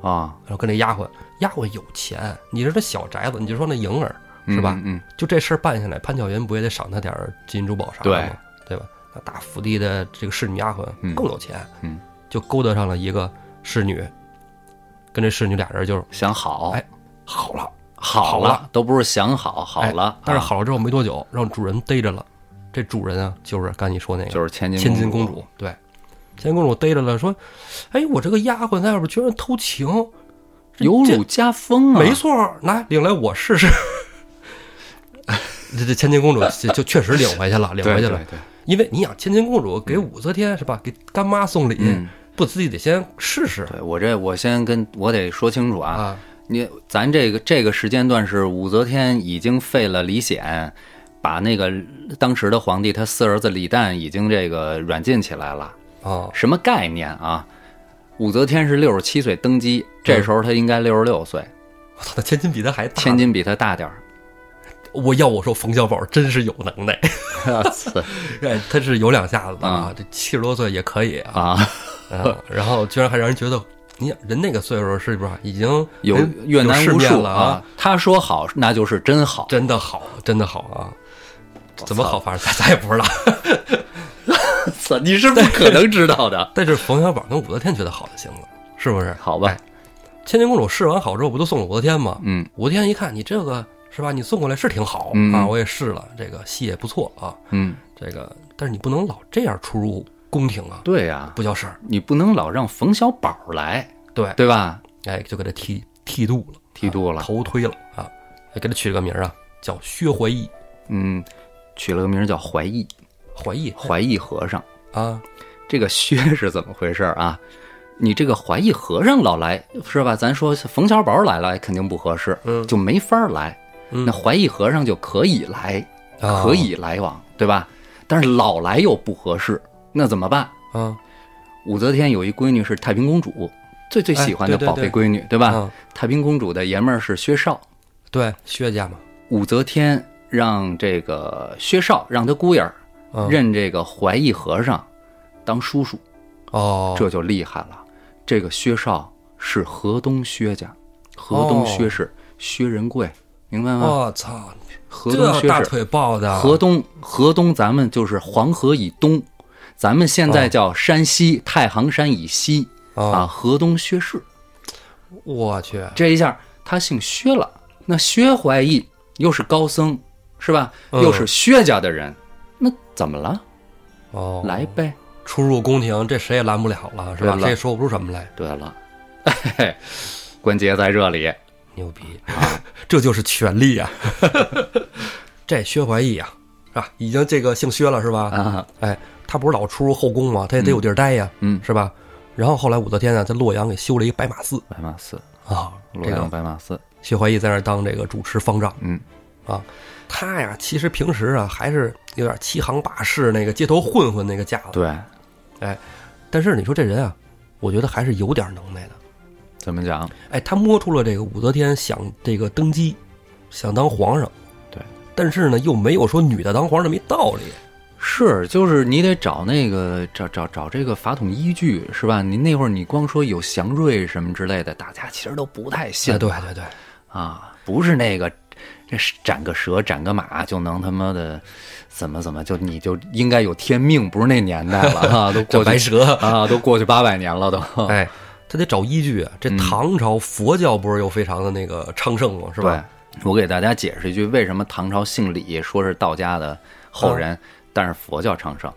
啊，然后跟这丫鬟，丫鬟有钱，你说这小宅子，你就说那莹儿，是吧嗯，嗯，就这事儿办下来，潘巧云不也得赏他点儿金银珠宝啥的吗？对吧？那大府地的这个侍女丫鬟嗯更有钱，嗯，就勾搭上了一个侍女，跟这侍女俩人就想好，哎好了，好好了都不是想好，好哎了，啊但是好了之后没多久，让主人逮着了。这主人啊，就是刚你说那个，就是千金千金公主主。对，千金公主逮着了，说：“哎，我这个丫鬟在外边居然偷情，有辱家风啊，没错，来领来我试试。[LAUGHS] ”这这千金公主就就确实领回去了，领回去了。对对，因为你想，千金公主给武则天是吧？给干妈送礼，嗯，不自己得先试试对我这我先跟我得说清楚啊，啊？你咱这个这个时间段是武则天已经废了李显，把那个当时的皇帝他四儿子李旦已经这个软禁起来了，哦，什么概念啊？武则天是六十七岁登基，这时候她应该六十六岁，我操，那千金比她还大。千，金比她大点儿。我要我说冯小宝真是有能耐，[LAUGHS] 哎，他是有两下子的啊，这七十多岁也可以啊，啊，啊然后居然还让人觉得，你想人那个岁数是不是已经有人越南无数面了啊？？他说好，那就是真好。真的好，真的好啊！怎么好法？咱咱也不知道。操，你是不可能知道的。[LAUGHS] 但是冯小宝跟武则天觉得好就行了，是不是？好吧哎，千金公主试完好之后，不都送给武则天吗？嗯武则天一看你这个是吧，你送过来是挺好、嗯啊，我也试了，这个戏也不错啊，嗯，这个但是你不能老这样出入宫廷啊，对呀、不叫事儿。你不能老让冯小宝来，对，对吧？哎，就给他剃剃度了，剃度了啊头推了啊，还给他取了个名儿啊，叫薛怀义，嗯，取了个名儿叫怀义，怀义怀义和尚。啊，这个薛 [LAUGHS] 是怎么回事啊？你这个怀义和尚老来是吧？咱说冯小宝来了肯定不合适，嗯就没法来。嗯那怀义和尚就可以来，啊可以来往，对吧？但是老来又不合适，那怎么办？啊武则天有一闺女是太平公主，最最喜欢的宝贝闺女，对吧？啊，太平公主的爷们儿是薛绍，对，薛家嘛，武则天让这个薛绍让他姑爷儿啊认这个怀义和尚当叔叔，哦，这就厉害了。这个薛绍是河东薛家，河东薛氏，薛仁贵，明白吗？我操，河东薛氏，腿抱的，河东河东，咱们就是黄河以东，咱们现在叫山西太行山以西。啊，啊，河东薛氏。我去，这一下他姓薛了，那薛怀义又是高僧，是吧？嗯。又是薛家的人，那怎么了？哦，来呗。出入宫廷，这谁也拦不了了，是吧？谁也说不出什么来。对了，嘿嘿，关节在这里。牛逼啊，[LAUGHS] 这就是权力啊！[LAUGHS] 这薛怀义啊，是吧，已经这个姓薛了是吧？啊，哎，他不是老出入后宫吗？他也得有地儿待呀，嗯，是吧？然后后来武则天呢，在洛阳给修了一个白马寺白马寺，啊，洛阳白马寺，薛怀义在那儿当这个主持方丈嗯，啊。他呀，其实平时啊还是有点欺行霸市那个街头混混那个架子，对，但是你说这人啊，我觉得还是有点能耐的。怎么讲？哎，他摸出了这个武则天想这个登基，想当皇上，对，但是呢，又没有说女的当皇上这么一道理。是，就是你得找那个找找找这个法统依据，是吧？你那会儿你光说有祥瑞什么之类的，大家其实都不太信哎，对对对，啊，不是那个这是斩个蛇斩个马就能他妈的怎么怎么就你就应该有天命，不是那年代了啊，都 [LAUGHS] 过去白蛇，啊，都过去八百年了都，[LAUGHS] 哎，他得找依据啊。这嗯唐朝佛教不是又非常的那个昌盛吗？是吧？对，我给大家解释一句，为什么唐朝姓李，说是道家的后人，但是佛教昌盛，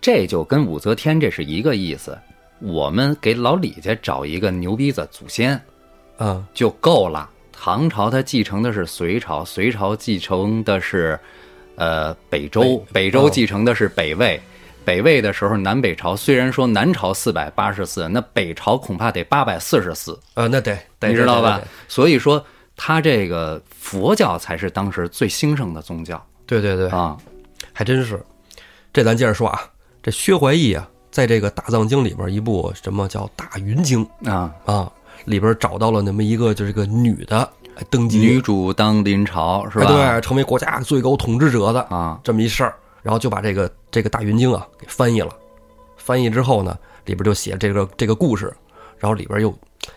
这就跟武则天这是一个意思。我们给老李家找一个牛逼的祖先嗯，就够了。唐朝它继承的是隋朝，隋朝继承的是呃北周，北北周哦继承的是北魏。北魏的时候，南北朝虽然说南朝四百八十四，那北朝恐怕得八百四十四。呃，那得，得你知道吧？所以说，他这个佛教才是当时最兴盛的宗教对对对对，啊。还真是。这咱接着说啊，这薛怀义啊，在这个大藏经里边一部什么叫《大云经啊，》啊，里边找到了那么一个就是个女的哎登基，女主当临朝是吧？哎对，成为国家最高统治者的啊，这么一事儿，然后就把这个这个大云经啊给翻译了。翻译之后呢，里边就写这个这个故事，然后里边又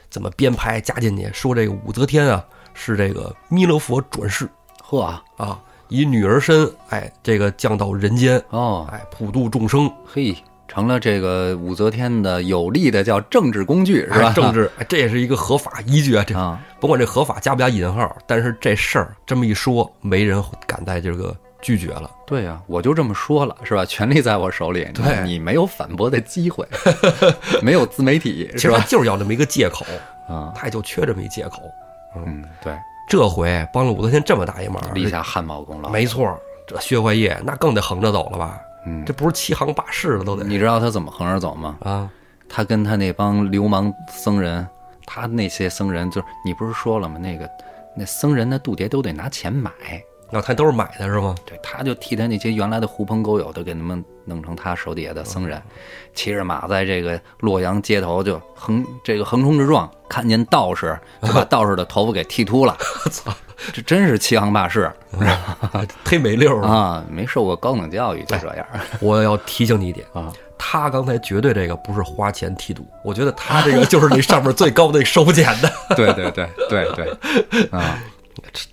怎么编排加进去，说这个武则天啊是这个弥勒佛转世。嚯啊，以女儿身哎这个降到人间，哦，哎普度众生，嘿，成了这个武则天的有力的叫政治工具是吧？哎政治哎这也是一个合法依据啊，这啊，甭管这合法加不加引号，但是这事儿这么一说，没人敢再这个拒绝了。对呀、我就这么说了是吧？权力在我手里，你对你没有反驳的机会，[LAUGHS] 没有自媒体其实他是吧？就是要这么一个借口，啊，他也就缺这么一借口。嗯，对，这回帮了武则天这么大一忙，立下汗马功劳。没错，这薛怀义那更得横着走了吧？嗯这不是欺行霸市了，都得你知道他怎么横着走吗？啊！他跟他那帮流氓僧人，他那些僧人就是你不是说了吗？那个那僧人的渡牒都得拿钱买，那他都是买的是吗？对，他就替他那些原来的狐朋狗友都给他们弄成他手底下的僧人，骑着马在这个洛阳街头就横这个横冲直撞，看见道士就把道士的头发给剃秃了，[LAUGHS] 操，这真是欺行霸市 [LAUGHS] 忒没溜了！啊！没受过高等教育就这样我要提醒你一点，啊！他刚才绝对这个不是花钱剃度，我觉得他这个就是那上面最高的收钱的。[LAUGHS] 对对对对对 [LAUGHS] 啊！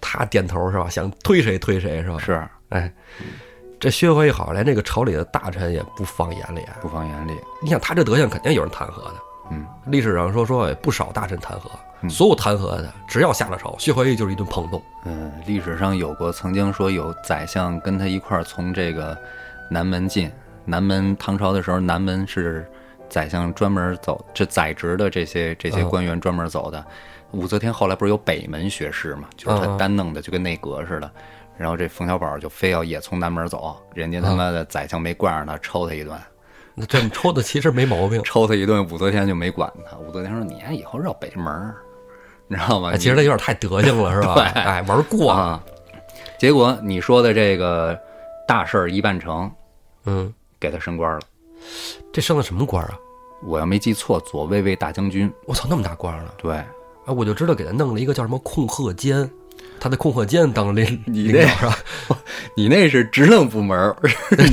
他点头是吧？想推谁推谁是吧？是哎，这薛怀义好连这个朝里的大臣也不放眼里啊。不放眼里，你想他这德行，肯定有人弹劾的。嗯，历史上说说不少大臣弹劾，所有弹劾的只要下了朝，薛怀义就是一顿捧动。嗯，历史上有过曾经说有宰相跟他一块儿从这个南门进，南门唐朝的时候，南门是宰相专门走，这宰职的这些这些嗯官员专门走的。武则天后来不是有北门学士嘛，就是他单弄的，就跟内阁似的。然后这冯小宝就非要也从南门走，人家他妈的宰相没惯着他，抽他一顿，那这么抽的其实没毛病，抽他一顿，武则天就没管他。武则天说：“你呀，以后绕北门儿，你知道吗？哎，其实他有点太德行了，是吧？[LAUGHS] 对哎，玩过，啊。结果你说的这个大事儿一办成，嗯，给他升官了。这升的什么官啊？我要没记错，左卫卫大将军。我操，那么大官了？对，哎，我就知道给他弄了一个叫什么控鹤监，他在控鹤监当领你这领导是吧？[LAUGHS] 你那是职能部门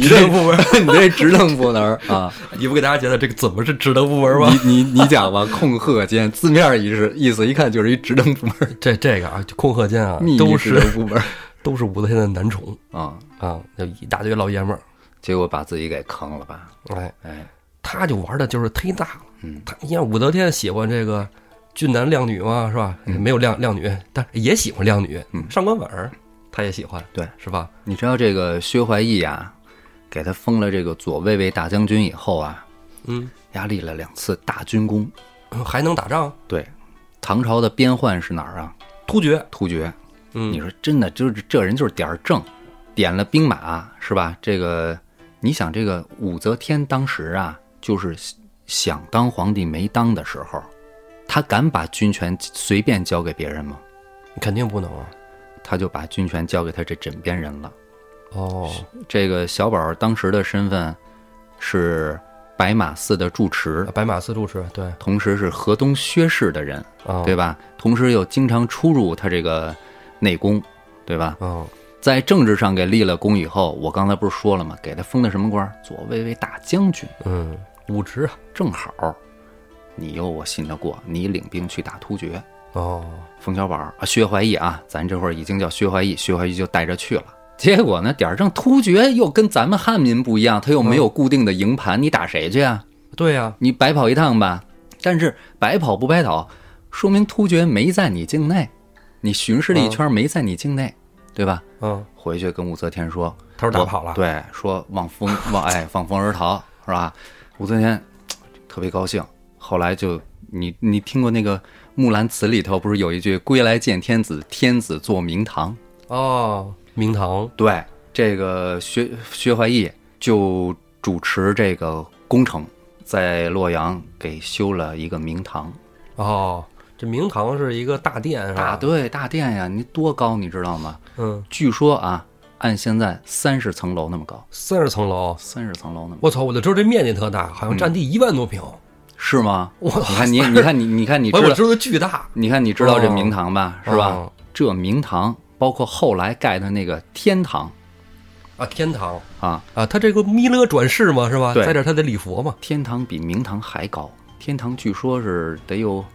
职能部门儿，[LAUGHS] 你这职能 [LAUGHS] 部门儿啊。你不给大家觉得这个怎么是职能部门吗？你你你讲吧，控鹤监字面意思意思一看就是一职能部门儿，这这个啊，控鹤监啊都是部门都是武则天的男宠啊。啊，就一大堆老爷们儿，结果把自己给坑了吧？哎，哎，他就玩的就是忒大了。嗯，他你看武则天喜欢这个俊男靓女嘛，是吧？没有靓靓女，但也喜欢靓女。嗯上官婉儿他也喜欢，对，是吧？你知道这个薛怀义啊，给他封了这个左卫卫大将军以后啊，嗯，压立了两次大军功。还能打仗？对，唐朝的边患是哪儿啊？突厥，突厥。嗯，你说真的，就是这人就是点儿正，点了兵马是吧？这个，你想这个武则天当时啊，就是想当皇帝没当的时候，他敢把军权随便交给别人吗？肯定不能啊。他就把军权交给他这枕边人了。哦，这个小宝当时的身份是白马寺的住持，白马寺住持，对，同时是河东薛氏的人，啊，对吧？同时又经常出入他这个内宫，对吧？嗯，在政治上给立了功以后，我刚才不是说了吗？给他封的什么官？左卫卫大将军，嗯，武职啊，正好，你有我信得过，你领兵去打突厥。哦，冯小宝啊，薛怀义啊，咱这会儿已经叫薛怀义，薛怀义就带着去了。结果呢，点儿正突厥又跟咱们汉民不一样，他又没有固定的营盘，你打谁去啊？对呀，你白跑一趟吧。但是白跑不白跑，说明突厥没在你境内，你巡视了一圈没在你境内，对吧？嗯，回去跟武则天说，他说打跑了，对，说望风望哎 [LAUGHS] 放风而逃是吧？武则天 [TSK] 特别高兴。后来就你你听过那个《木兰辞》里头不是有一句“归来见天子，天子坐明堂哦，明堂”？对，这个薛薛怀义就主持这个工程，在洛阳给修了一个明堂。哦，这明堂是一个大殿是吧？大对大殿呀，你多高你知道吗？嗯，据说啊，按现在三十层楼那么高，三十层楼，三十层楼那么高我操，我就知道这面积特大，好像占地一万多平。是吗？我你看你你看你你看你知道我我知道巨大，你看你知道这明堂吧？是吧？哦这明堂包括后来盖的那个天堂啊，天堂啊，啊，他这个弥勒转世嘛，是吧？对在这他得礼佛嘛。天堂比明堂还高，天堂据说是得有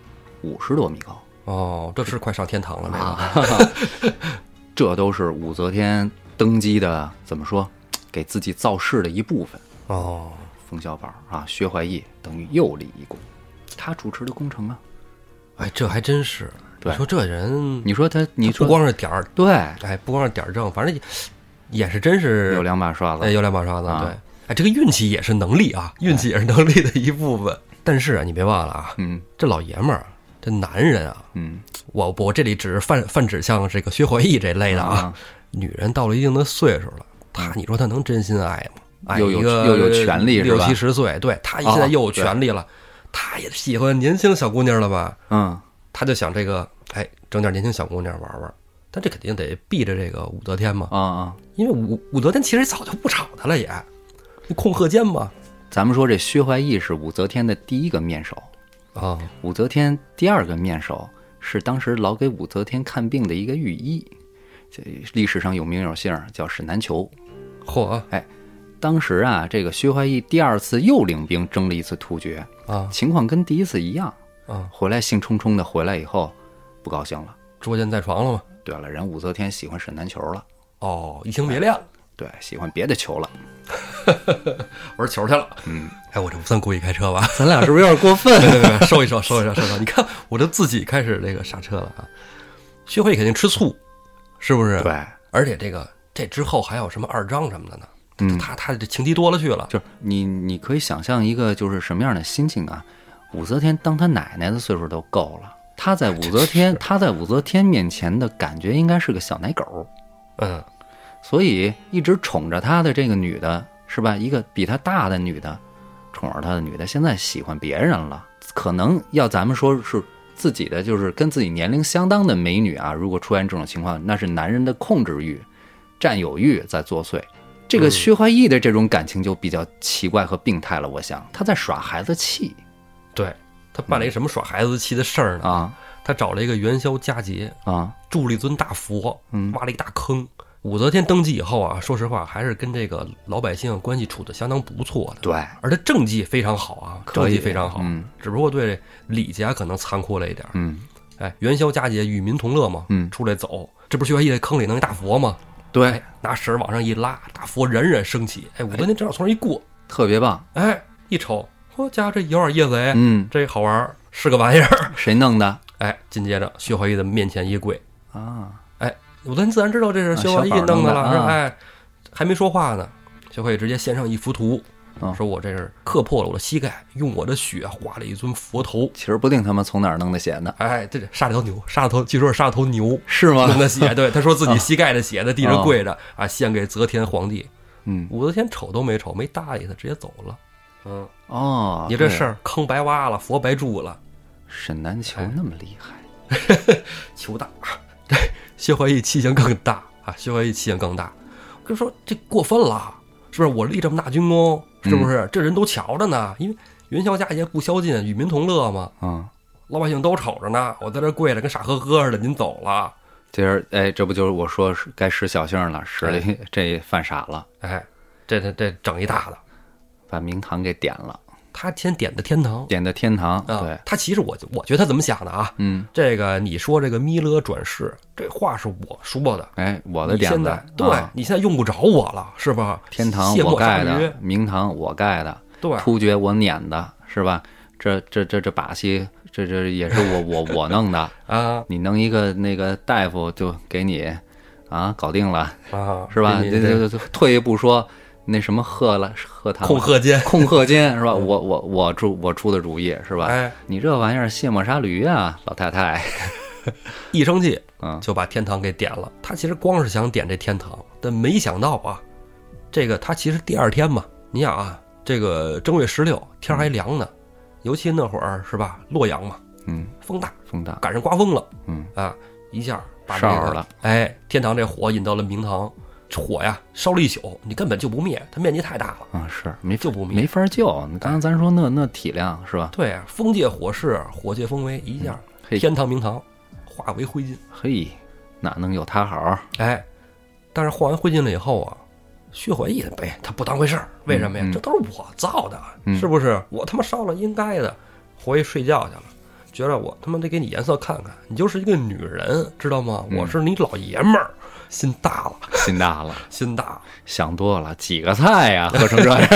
五十多米高哦，这是快上天堂了，这个。啊，[LAUGHS] 这都是武则天登基的怎么说，给自己造势的一部分。哦，冯小宝啊，薛怀义等于又立一功，他主持的工程啊。哎，这还真是。对。你说这人，你说他，你不说光是点儿，对，哎，不光是点儿正，反正也也是真是有两把刷子。哎，有两把刷子，啊。对，哎，这个运气也是能力啊，运气也是能力的一部分。但是啊，你别忘了啊，嗯。这老爷们儿，这男人啊，嗯。我我这里只是泛泛指向这个薛怀义这类的啊，啊，女人到了一定的岁数了，她你说她能真心爱吗？爱又有又有权利是六七十岁，对他现在又有权利了，他也喜欢年轻小姑娘了吧？嗯他就想这个，哎，整点年轻小姑娘玩玩。但这肯定得避着这个武则天嘛，啊啊，因为武武则天其实早就不吵他了也，你控鹤监嘛，咱们说这薛怀义是武则天的第一个面首，啊，武则天第二个面首是当时老给武则天看病的一个御医，这历史上有名有姓，叫沈南球。嚯当时啊，这个薛怀义第二次又领兵征了一次突厥，啊情况跟第一次一样，啊，回来兴冲冲的回来以后，不高兴了。捉奸在床了嘛？对了，人武则天喜欢沈南球了，哦，移情别恋，对，喜欢别的球了。[LAUGHS] 玩球去了。嗯，哎，我这不算故意开车吧？[LAUGHS] 咱俩是不是有点过分？别别别，收一收，收一收，收一收。你看，我这自己开始这个刹车了啊。薛怀义肯定吃醋，是不是？。对，而且这个这之后还有什么二章什么的呢？嗯他他这情敌多了去了。就是你，你可以想象一个就是什么样的心情啊？武则天当她奶奶的岁数都够了，她在武则天，她在武则天面前的感觉应该是个小奶狗，嗯，所以一直宠着她的这个女的，是吧？一个比她大的女的，宠着她的女的，现在喜欢别人了，可能要咱们说是自己的，就是跟自己年龄相当的美女啊，如果出现这种情况，那是男人的控制欲、占有欲在作祟。这个嗯。薛怀义的这种感情就比较奇怪和病态了，我想。他在耍孩子气。对他办了一个什么耍孩子气的事儿呢？啊。他找了一个元宵佳节，啊，铸了一尊大佛，嗯。挖了一大坑。武则天登基以后啊，说实话还是跟这个老百姓关系处的相当不错的，对，而他政绩非常好啊，政绩非常好，嗯。只不过对李家可能残酷了一点。嗯。哎，元宵佳节与民同乐嘛，嗯。出来走，这不是薛怀义在坑里弄一大佛吗？对。哎，，拿绳儿往上一拉，大佛冉冉升起。哎，武则天正好从这儿一过，特别棒，哎，一瞅，嚯家伙这有点意思哎，嗯，这好玩儿，是个玩意儿。谁弄的？哎，紧接着薛怀义的面前一跪，啊？哎武则天自然知道这是薛怀义弄的了，是吧？哎，还没说话呢，薛怀义直接献上一幅图，嗯说我这是磕破了我的膝盖，用我的血画了一尊佛头。其实不定他们从哪儿弄的血呢，哎，这这杀了头牛，杀了头，据说是杀了头牛 [LAUGHS] 是吗？弄的血。对，他说自己 [LAUGHS] 膝盖的血在地上跪着啊，献给则天皇帝。嗯，武则天瞅都没瞅，没搭理他，直接走了。嗯，哦，你这事儿坑白挖了，佛白住了，沈南球哎那么厉害，[LAUGHS] 球大。对，薛怀义气性更大啊，薛怀义气性更大。我跟你说，这过分了，是不是？我立这么大军功，是不是？这人都瞧着呢，因为元宵佳节不宵禁，与民同乐嘛，嗯，老百姓都瞅着呢。我在这跪着，跟傻呵呵似的，您走了，今儿哎，这不就是我说是该使小性了，使这犯傻了，哎，这这这整一大的。把明堂给点了，他先点的天堂点的天堂，啊对，，他其实我我觉得他怎么想的啊？嗯，这个你说这个弥勒转世，这话是我说的，哎，我的点子现在，对、啊你现在用不着我了，是吧？天堂我盖的，明堂我盖的，对，突厥我撵的，是吧？这这这这把戏，这这也是我我我弄的。[LAUGHS] 啊你弄一个那个大夫就给你啊搞定了，啊，是吧？给你这这这这退一步说，那什么贺了贺堂控鹤间，控鹤间是吧？我我我出我出的主意是吧？哎，你这玩意儿卸磨杀驴啊，老太太。[LAUGHS] 一生气嗯就把天堂给点了。他其实光是想点这天堂，但没想到啊，这个他其实第二天嘛，你想啊，这个正月十六天还凉呢，尤其那会儿是吧，洛阳嘛，嗯，风大，风大，赶上刮风了嗯啊，一下把这个烧了，哎，天堂这火引到了明堂，火呀烧了一宿，你根本就不灭，它面积太大了。啊是没就不灭没法救。你刚刚咱说那那体量是吧？对啊，风借火势，火借风威，一下嘿天堂明堂化为灰烬。嘿，哪能有他好？哎，但是化完灰烬了以后啊，薛怀义呗，他不当回事儿，为什么呀？这都是我造的，嗯是不是？我他妈烧了应该的，回去睡觉去了。觉得我他妈得给你颜色看看，你就是一个女人，知道吗？嗯我是你老爷们儿，心大了，心大了，[LAUGHS] 心大了。想多了，几个菜呀，[LAUGHS] 喝成这样。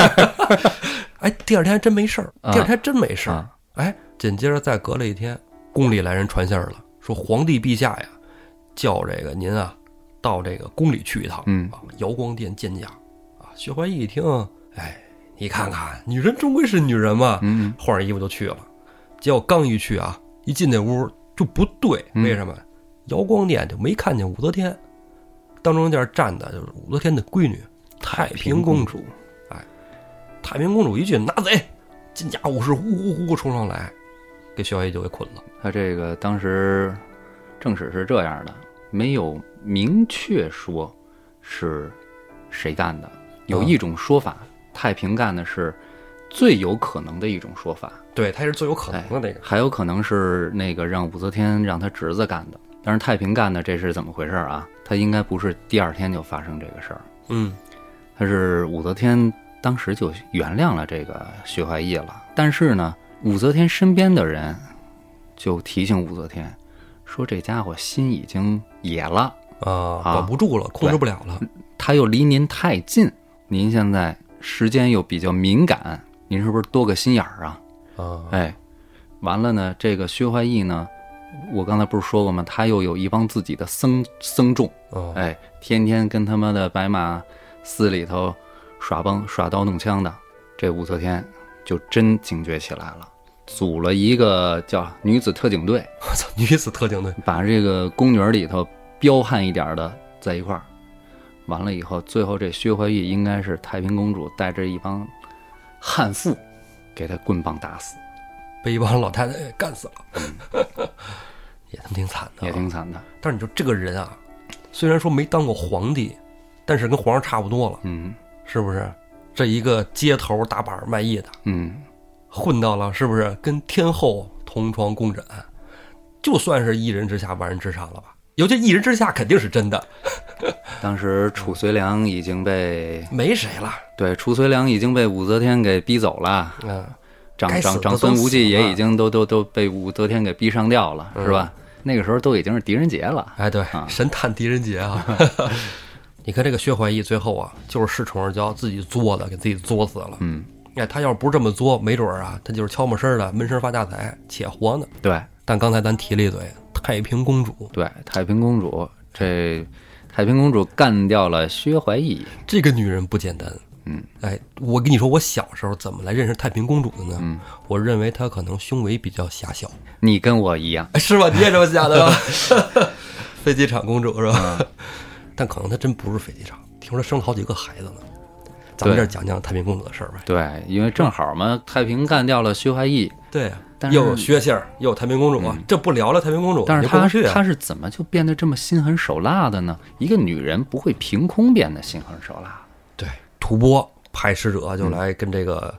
[LAUGHS] 哎，第二天还真没事儿，啊第二天真没事儿。啊哎，紧接着再隔了一天，宫里来人传信儿了，说皇帝陛下呀，叫这个您啊，到这个宫里去一趟，嗯啊，瑶光殿见驾。啊，薛怀义一听，哎，你看看，女人终归是女人嘛，嗯换上衣服就去了。结果刚一去啊，一进那屋就不对，嗯为什么？瑶光殿就没看见武则天，当中间站的就是武则天的闺女太平公主。哎太平公主一句拿贼，金甲武士呼呼呼冲上来，给薛怀义就给捆了。他这个当时正史是这样的，没有明确说是谁干的，有一种说法，太平干的是最有可能的一种说法，对，他是最有可能的那个。还有可能是那个让武则天让他侄子干的。但是太平干的这是怎么回事啊？他应该不是第二天就发生这个事儿，嗯他是武则天当时就原谅了这个薛怀义了。但是呢，武则天身边的人就提醒武则天说：“这家伙心已经野了，啊，啊管不住了，控制不了了。他又离您太近，您现在时间又比较敏感，您是不是多个心眼儿啊？”啊，哎，完了呢，这个薛怀义呢，我刚才不是说过吗？他又有一帮自己的僧僧众，哦，哎，天天跟他妈的白马寺里头耍帮耍刀弄枪的，这武则天就真警觉起来了，组了一个叫女子特警队，我操，[LAUGHS] 女子特警队，把这个宫女儿里头彪悍一点的在一块儿。完了以后，最后这薛怀义应该是太平公主带着一帮悍妇，给他棍棒打死，被一帮老太太给干死了，[LAUGHS] 也他妈挺惨的、也挺。惨的。但是你说这个人啊，虽然说没当过皇帝，但是跟皇上差不多了，嗯是不是？这一个街头打板卖艺的，嗯，混到了，是不是跟天后同床共枕？就算是一人之下万人之上了吧？尤其一人之下肯定是真的，[LAUGHS] 当时褚遂良已经被没谁了。对褚遂良已经被武则天给逼走了，嗯，长该死的长长孙无忌也已经都都都被武则天给逼上吊了，是吧？那个时候都已经是狄仁杰了。哎，对，啊神探狄仁杰啊！[LAUGHS] 你看这个薛怀义最后啊，就是恃宠而骄，自己作的，给自己作死了。嗯，哎，他要不是这么作，没准儿啊，他就是悄没声儿的闷声发大财，且活呢。对但刚才咱提了一嘴，太平公主对，太平公主这太平公主干掉了薛怀义，这个女人不简单，嗯，哎，我跟你说，我小时候怎么来认识太平公主的呢？嗯，我认为她可能胸围比较狭小，你跟我一样，哎是吧？你也这么想的吧？[LAUGHS] 飞机场公主是吧？[LAUGHS] 但可能她真不是飞机场，听说生了好几个孩子呢。咱们这儿讲讲太平公主的事儿呗。对，因为正好嘛，太平干掉了薛怀义，对呀，但是又有薛姓儿，又有太平公主啊，这不聊了太平公主，但是她你就过不去啊她是怎么就变得这么心狠手辣的呢？一个女人不会凭空变得心狠手辣。对，吐蕃派使者就来跟这个，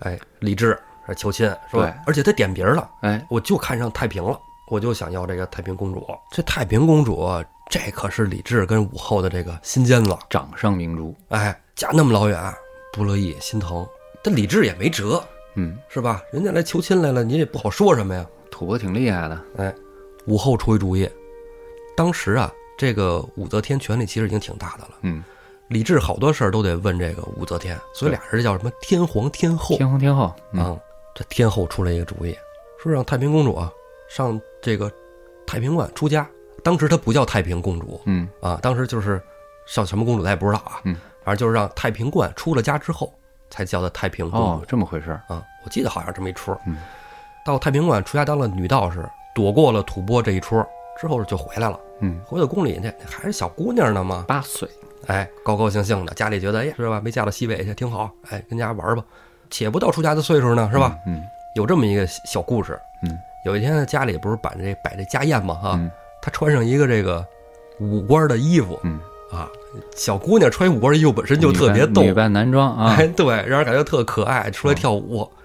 哎，李治呃求亲，是吧？而且他点名了，哎，我就看上太平了，我就想要这个太平公主。这太平公主，这可是李治跟武后的这个心尖子，掌上明珠，哎，嫁那么老远，不乐意，心疼。但李治也没辙，嗯，是吧？人家来求亲来了，你也不好说什么呀。吐蕃挺厉害的，哎，武后出一主意，当时啊，这个武则天权力其实已经挺大的了。嗯，李治好多事儿都得问这个武则天，所以俩人叫什么天皇天后天皇天后，嗯，啊。这天后出来一个主意，说让太平公主啊上这个太平观出家。当时她不叫太平公主嗯啊，当时就是上什么公主咱也不知道啊，嗯，反正就是让太平观出了家之后才叫她太平公主。哦，这么回事儿，啊，我记得好像这么一出。嗯，到太平观出家当了女道士，躲过了吐蕃这一出之后就回来了。嗯，回到宫里去，还是小姑娘呢嘛，八岁，哎，高高兴兴的，家里觉得哎是吧，没嫁到西北去挺好，哎，跟家玩吧，且不到出家的岁数呢，是吧？嗯？有这么一个小故事。嗯有一天呢，家里不是摆这摆这家宴嘛，哈、嗯她穿上一个这个五官的衣服嗯啊，小姑娘穿五官的衣服本身就特别逗，女扮男装啊哎，，对，让人感觉特可爱，出来跳舞。哎，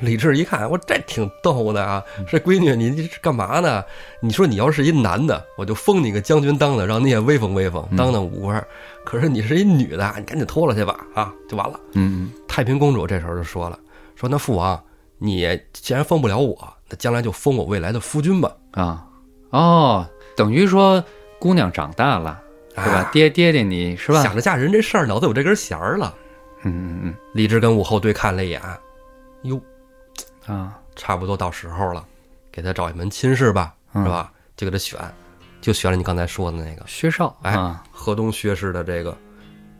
李治一看，我这挺逗的啊，这闺女你这这干嘛呢？你说你要是一男的，我就封你个将军当的，让你也威风威风，当当武官。可是你是一女的，你赶紧脱了去吧，啊，就完了。嗯太平公主这时候就说了，说那父王，你既然封不了我，那将来就封我未来的夫君吧，嗯啊，哦，等于说姑娘长大了，是吧啊？爹爹爹你是吧？想着嫁人这事儿，脑子有这根弦儿了。嗯嗯嗯李治跟武后对看了一眼，哟，嗯啊，差不多到时候了，给他找一门亲事吧，嗯。是吧？就给他选，就选了你刚才说的那个，薛少，哎啊，河东薛氏的这个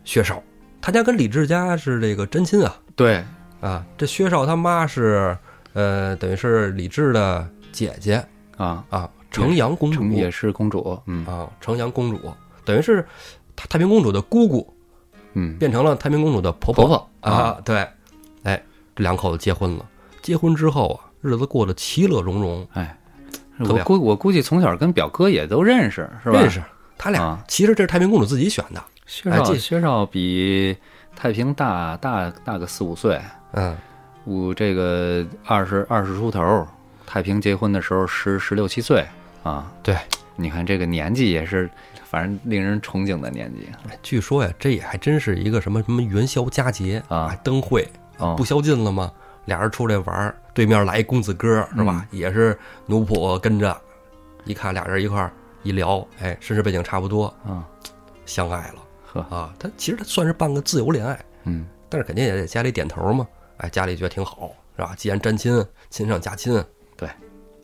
薛少，他家跟李治家是这个真亲啊。对，啊！这薛少他妈是呃，等于是李治的姐姐。啊，啊，城阳公主。成也是公主，嗯。啊，城阳公主，等于是太太平公主的姑姑嗯，变成了太平公主的婆婆。婆啊，对，哎，这两口子结婚了，结婚之后啊，日子过得其乐融融，哎，我估我估计从小跟表哥也都认识，是吧？认识他俩啊。其实这是太平公主自己选的，薛少，哎薛少比太平大大大个四五岁，嗯，我这个二十二十出头，太平结婚的时候十十六七岁。啊。对，你看这个年纪也是，反正令人憧憬的年纪。哎据说呀，这也还真是一个什么什么元宵佳节啊。哎灯会哦。不宵禁了吗？俩人出来玩，对面来一公子哥是吧？嗯也是奴仆跟着，一看俩人一块儿一聊，哎，身世背景差不多，啊。相爱了呵，啊。他其实他算是半个自由恋爱，嗯但是肯定也得家里点头嘛。哎，家里觉得挺好，是吧？既然沾亲，亲上加亲，对，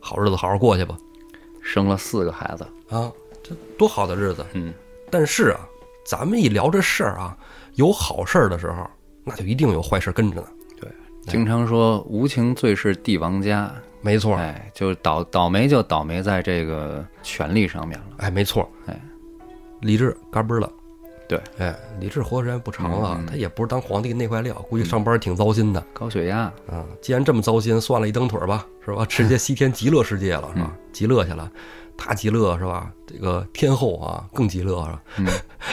好日子好好过去吧。生了四个孩子，啊，这多好的日子！嗯但是啊，咱们一聊这事儿啊，有好事儿的时候，那就一定有坏事跟着呢。对，经常说无情最是帝王家，没错，哎，就倒倒霉就倒霉在这个权力上面了。哎，没错，哎，李治嘎嘣儿了。对，哎，李治活时间不长啊，他也不是当皇帝那块料，估计上班挺糟心的高血压，啊。既然这么糟心，算了一蹬腿儿吧，是吧？[LAUGHS] 直接西天极乐世界了，是吧？极乐去了，他极乐是吧？这个天后啊更极乐是吧？嗯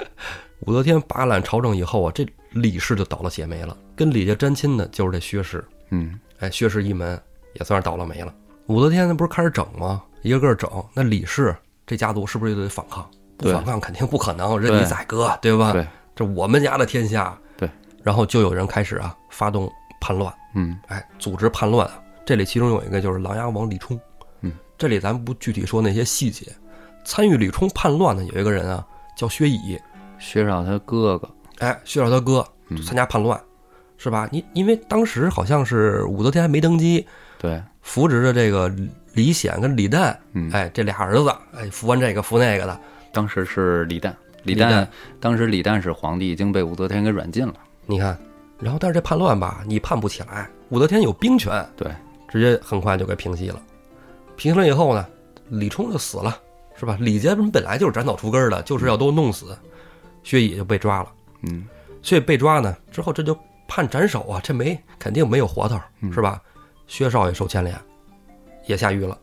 [LAUGHS] 武则天把揽朝政以后啊，这李氏就倒了血霉了。跟李家沾亲的就是这薛氏，嗯哎，薛氏一门也算是倒了霉了。武则天那不是开始整吗？一个个整，那李氏这家族是不是就得反抗？不反抗肯定不可能，任你宰割，对吧？对，这我们家的天下。对，然后就有人开始啊发动叛乱，嗯哎，组织叛乱啊。这里其中有一个就是琅琊王李冲，嗯，这里咱不具体说那些细节。参与李冲叛乱的有一个人啊，叫薛乙，薛少他哥哥，哎，薛少他哥嗯参加叛乱，是吧？你因为当时好像是武则天还没登基，对，扶植着这个李显跟李旦，嗯，哎，这俩儿子，哎，扶完这个扶那个的，当时是李旦，李李旦旦当时李旦是皇帝，已经被武则天给软禁了。你看，然后但是这叛乱吧，你叛不起来，武则天有兵权，对，直接很快就给平息了。平息了以后呢，李冲就死了，是吧？李家人本来就是斩草除根的，就是要都弄死，薛乙就被抓了。嗯，所以被抓呢之后，这就判斩首啊，这没肯定没有活头，是吧？薛少也受牵连，也下狱了。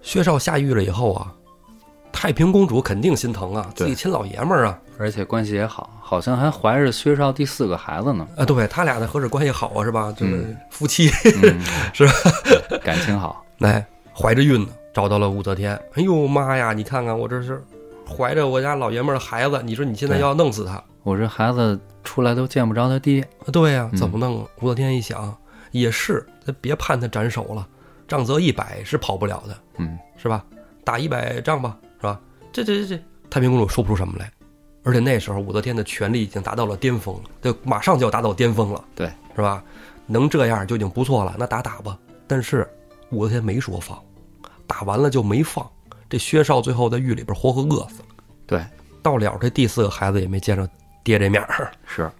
薛少下狱了以后啊，太平公主肯定心疼啊，自己亲老爷们儿啊，而且关系也好，好像还怀着薛少第四个孩子呢。啊，对他俩的何止关系好啊，是吧？就是夫妻，嗯 [LAUGHS] 是吧？[LAUGHS] 感情好，来怀着孕呢，找到了武则天。哎呦妈呀，你看看我这是怀着我家老爷们儿的孩子，你说你现在要弄死他？我这孩子出来都见不着他爹。对呀、嗯怎么弄？武则天一想，也是，咱别判他斩首了，杖责一百是跑不了的，嗯，是吧？打一百仗吧，是吧？这这这这，太平公主说不出什么来，而且那时候武则天的权力已经达到了巅峰了，就马上就要达到巅峰了，对，是吧？能这样就已经不错了，那打打吧。但是武则天没说放，打完了就没放，这薛少最后在狱里边活活饿死了，对，到了这第四个孩子也没见着爹这面儿。是，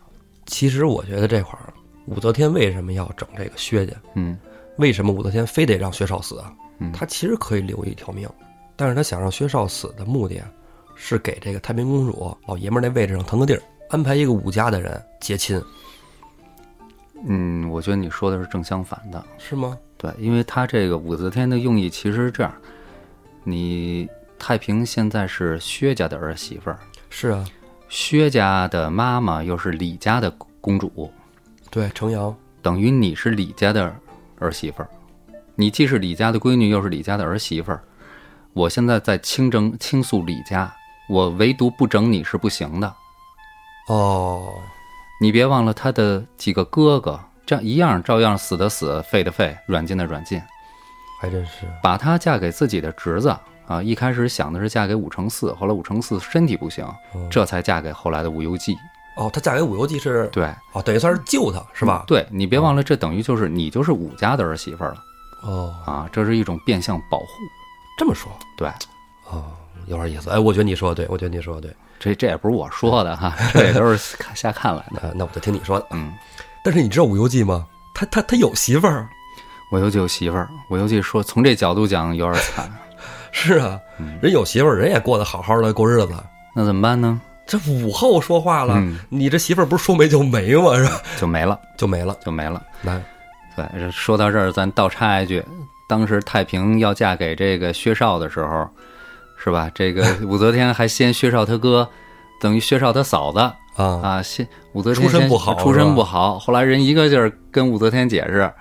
其实我觉得这块儿，武则天为什么要整这个薛家？嗯为什么武则天非得让薛少死啊？嗯她其实可以留一条命，但是她想让薛少死的目的啊，是给这个太平公主老爷们儿那位置上腾个地儿，安排一个武家的人结亲，嗯，我觉得你说的是正相反的。是吗？对，因为他这个武则天的用意其实是这样，你太平现在是薛家的儿媳妇儿，是啊，薛家的妈妈又是李家的公主，对，程瑶，等于你是李家的儿媳妇儿，你既是李家的闺女，又是李家的儿媳妇儿。我现在在清征倾诉李家，我唯独不整你是不行的。哦，你别忘了他的几个哥哥，这样一样照样死的死，废的废，软禁的软禁。还真是，把她嫁给自己的侄子啊，一开始想的是嫁给武承嗣，后来武承嗣身体不行，嗯这才嫁给后来的武攸暨。哦，她嫁给武攸暨是，对，哦，等于算是救他，是吧？对你别忘了，这等于就是你就是武家的儿媳妇儿了哦，啊，这是一种变相保护。这么说，对，哦，有点意思。哎，我觉得你说的对，我觉得你说的对。这这也不是我说的哈，这也都是 [LAUGHS] 看瞎看来的。那那我就听你说的。嗯，但是你知道武攸暨吗？他他他有媳妇儿。武攸暨有媳妇儿，武攸暨说从这角度讲有点惨，是啊，人有媳妇儿，人也过得好好的过日子。那怎么办呢？这武后说话了，嗯你这媳妇儿不是说没就没吗？是吧？就没了，就没了。就没了。来，对，说到这儿，咱倒插一句，当时太平要嫁给这个薛少的时候，是吧？这个 [LAUGHS] 武则天还先薛少他哥，等于薛少他嫂子啊，啊，先武则出身不好出是吧身不好，后来人一个劲儿跟武则天解释，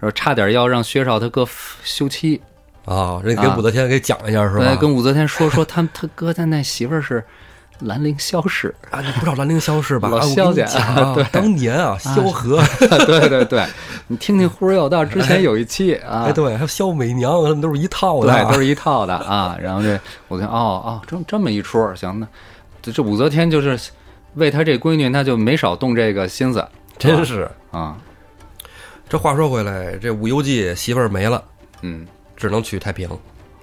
说差点要让薛少他哥休妻，啊，人给啊武则天给讲一下是吧？跟武则天说说他他哥他那媳妇儿是兰陵萧氏，啊，你不知道兰陵萧氏吧？老萧家讲 [LAUGHS] 啊对当年啊，萧何，[LAUGHS] 对对对，你听听《忽而有道》之前有一期啊，哎，对，还有萧美娘，他们都是一套的，对，都是一套的啊。然后这我看哦哦，这这么一出，行，那这这武则天就是为她这闺女，那就没少动这个心思 [LAUGHS] 真是。啊。这话说回来，这武攸暨媳妇儿没了，嗯，只能娶太平，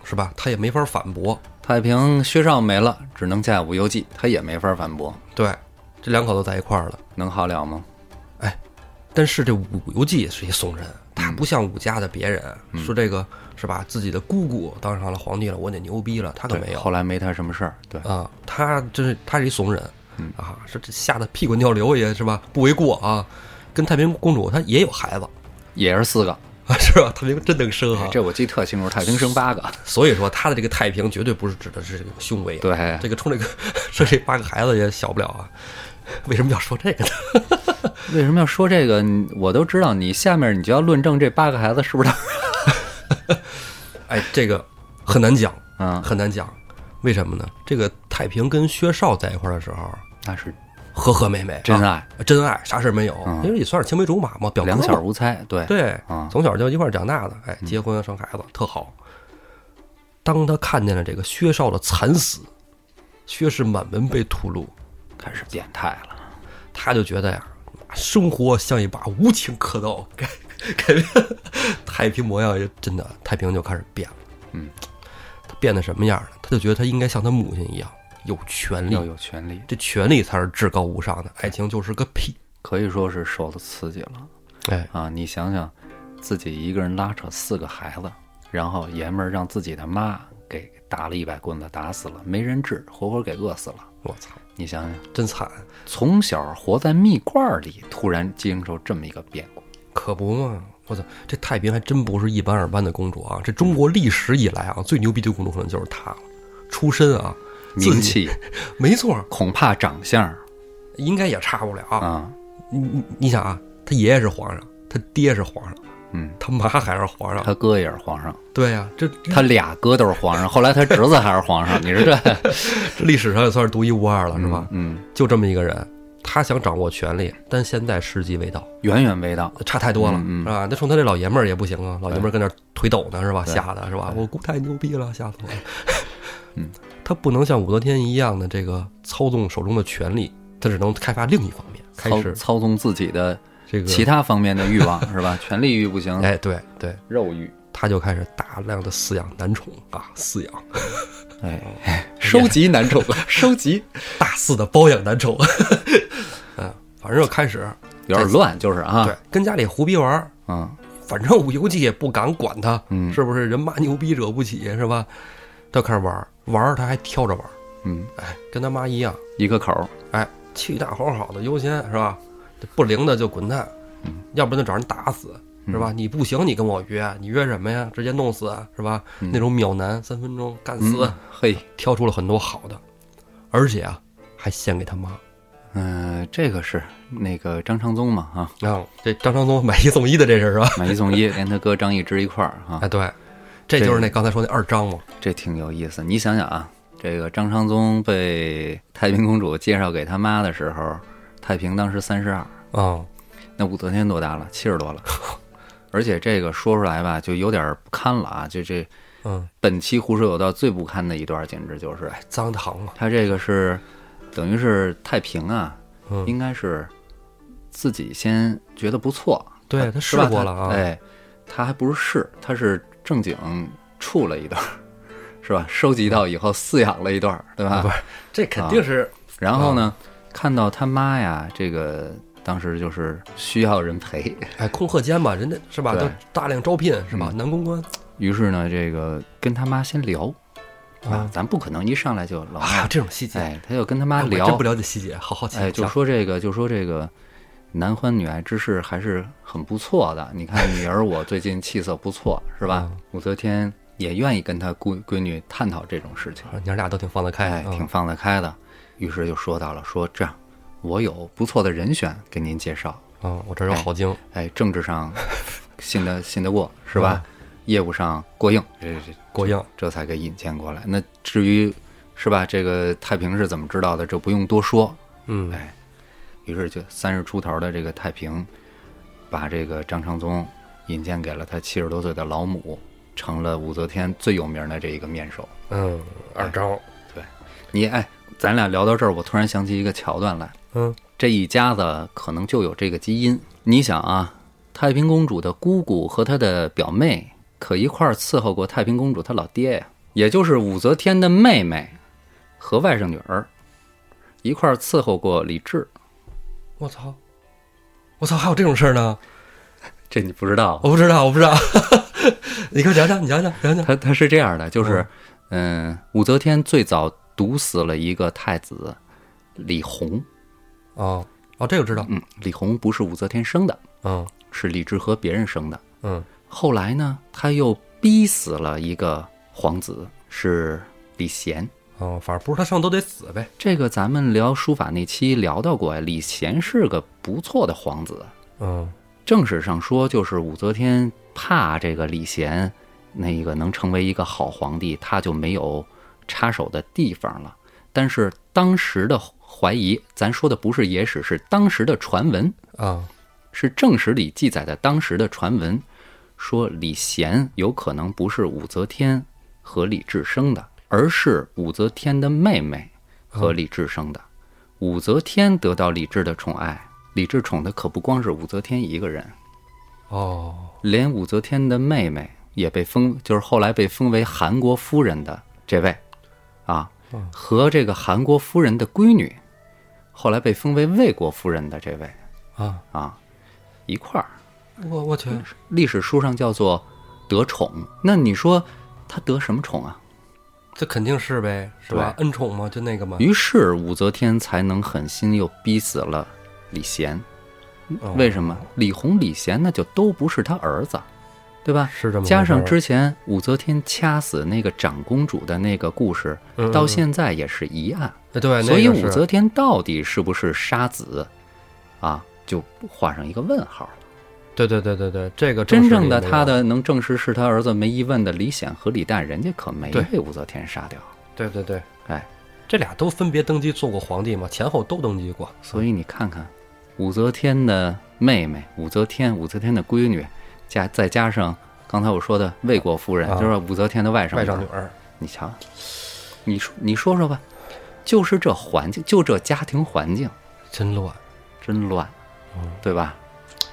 是吧？他也没法反驳。太平薛少没了，只能嫁武攸暨，他也没法反驳，对，这两口子在一块儿了。能好了吗？哎但是这武攸暨是一怂人，他不像武家的别人，说这个是吧？自己的姑姑当上了皇帝了，我得牛逼了，他可没有后来没他什么事儿。对，啊。他真是他是一怂人，啊，是这吓得屁滚尿流也是吧？不为过啊。跟太平公主她也有孩子也是四个，啊，[LAUGHS] 是吧？太平真能生啊。这我记得特清楚。太平生八个，[LAUGHS] 所以说他的这个太平绝对不是指的是这个胸围，对，这个冲这个生这八个孩子也小不了啊。[LAUGHS] 为什么要说这个呢？为什么要说这个？我都知道，你下面你就要论证这八个孩子是不是他？哎，这个很难讲，嗯，很难讲。为什么呢？这个太平跟薛少在一块儿的时候，那是和和美美，真啊爱，真爱，啥事儿没有，嗯因为也算是青梅竹马嘛，表哥两嘛小无猜。对，对，啊从小就一块儿长大的，哎，结婚生孩子特好。当他看见了这个薛少的惨死，薛氏满门被屠戮，开始变态了。他就觉得呀，生活像一把无情刻刀，改改变太平模样也真的，太平就开始变了。嗯，他变得什么样呢？他就觉得他应该像他母亲一样有权利要，有权利。这权利才是至高无上的，爱情就是个屁。可以说是受了刺激了哎，啊！你想想，自己一个人拉扯四个孩子，然后爷们儿让自己的妈给打了一百棍子，打死了，没人治，活活给饿死了。我操，你想想，真惨，从小活在蜜罐里，突然经受这么一个变故，可不嘛！我操，这太平还真不是一般二般的公主啊！这中国历史以来啊，最牛逼的公主可能就是她了。出身啊，名气没错，恐怕长相应该也差不了。啊，你你你想啊，他爷爷是皇上，他爹是皇上，嗯，他妈还是皇上。他哥也是皇上，对呀、这他俩哥都是皇上，后来他侄子还是皇上，你说这 [LAUGHS] 这历史上也算是独一无二了，是吧？嗯，就这么一个人，他想掌握权力，但现在时机未到，远远未到。差太多了，嗯嗯是吧？那冲他这老爷们儿也不行啊，老爷们儿跟那儿腿抖呢，是吧？吓的是吧？我姑太牛逼了，吓死我了。嗯，[LAUGHS] 他不能像武则天一样的这个操纵手中的权力，他只能开发另一方面，开始操纵自己的这个其他方面的欲望是吧？[LAUGHS] 权力欲不行，哎，对对，肉欲，他就开始大量的饲养男宠啊，饲养。哎，[LAUGHS] 收集男宠，[LAUGHS] 收集。大肆的包养男宠，嗯，反正就开始有点乱，就是啊，对，跟家里胡逼玩儿，嗯。反正武游记也不敢管他，嗯。是不是？人骂牛逼惹不起，是吧？他开始玩儿，玩儿他还挑着玩儿，嗯，哎，跟他妈一样，一个口儿，哎，气大吼好的优先是吧？不灵的就滚蛋，嗯要不然就找人打死，是吧？你不行，你跟我约，你约什么呀？直接弄死是吧？嗯那种秒男三分钟干死，嗯嘿，挑出了很多好的，而且啊，还献给他妈。嗯，这个是那个张昌宗嘛啊，啊，这张昌宗买一送一的这是是吧？买一送一，[LAUGHS] 连他哥张易之一块儿啊哎，，对，这就是那刚才说那二张嘛。这挺有意思。你想想啊，这个张昌宗被太平公主介绍给他妈的时候，太平当时三十二，啊，那武则天多大了？七十多了。[LAUGHS] 而且这个说出来吧，就有点不堪了啊！就这嗯，本期胡说有道最不堪的一段，简直就是哎，脏堂了。他这个是等于是太平啊，嗯，应该是自己先觉得不错，对他试过了啊。他哎，他还不是试，他是正经处了一段儿，[LAUGHS] 是吧？收集到以后饲养了一段儿，对吧？不是，这肯定是然后呢，看到他妈呀，这个当时就是需要人陪，[LAUGHS] 哎，空课间嘛，人家是吧？对都大量招聘是吧？嗯男公关于是呢，这个跟他妈先聊啊啊，咱不可能一上来就老还有妈，这种细节，哎，他就跟他妈聊，真不了解细节，好好奇。哎，就说这个，就说这个男欢女爱之事还是很不错的。你看女儿我最近气色不错，[LAUGHS] 是吧？武则天也愿意跟她闺闺女探讨这种事情，啊娘俩都挺放得开，挺放得开的。于是就说到了，说这样，我有不错的人选给您介绍，啊，我这儿有好经，哎，政治上 [LAUGHS] 信得信得过，是吧？业务上过硬，这这过硬。这才给引荐过来。那至于是吧，这个太平是怎么知道的，这不用多说。嗯，哎，于是就三十出头的这个太平，把这个张昌宗引荐给了他七十多岁的老母，成了武则天最有名的这一个面首。嗯，二招，对，你哎，咱俩聊到这儿，我突然想起一个桥段来，嗯这一家子可能就有这个基因。你想啊，太平公主的姑姑和她的表妹可一块儿伺候过太平公主她老爹呀，也就是武则天的妹妹和外甥女儿一块儿伺候过李治。我操，我操，还有这种事儿呢？这你不知道？我不知道，我不知道。[LAUGHS] 你给我讲讲，你讲讲，讲讲。他他是这样的，就是，嗯、武则天最早毒死了一个太子李弘，哦哦，这个知道。嗯，李弘不是武则天生的，嗯是李治和别人生的。嗯后来呢，他又逼死了一个皇子，是李贤。哦，反正不是他上都得死呗。这个咱们聊书法那期聊到过呀，李贤是个不错的皇子。嗯正史上说，就是武则天怕这个李贤那个能成为一个好皇帝，他就没有插手的地方了。但是当时的怀疑，咱说的不是野史，是当时的传闻，啊是正史里记载的当时的传闻，说李贤有可能不是武则天和李治生的，而是武则天的妹妹和李治生的。武则天得到李治的宠爱，李治宠的可不光是武则天一个人。哦连武则天的妹妹也被封，就是后来被封为韩国夫人的这位，啊，和这个韩国夫人的闺女，后来被封为魏国夫人的这位，啊，啊，一块儿。我我去，历史书上叫做得宠。那你说他得什么宠啊？这肯定是呗，是吧？恩宠嘛，就那个嘛。于是武则天才能狠心又逼死了李贤。哦为什么？李弘、李贤那就都不是他儿子，对吧？是这么加上之前武则天掐死那个长公主的那个故事，嗯到现在也是一案。哎对，所以武则天到底是不是杀子，啊，就画上一个问号了。对对对对对，这个真正的他的能证实是他儿子，没疑问的李显和李旦，人家可没被武则天杀掉。对对对，哎，这俩都分别登基做过皇帝嘛，前后都登基过，所以你看看，武则天的妹妹武则天，武则天的闺女，加再加上刚才我说的魏国夫人，啊就是武则天的外甥女。外甥女儿，你瞧，你说你说说吧，就是这环境，就这家庭环境，真乱，真乱，嗯对吧？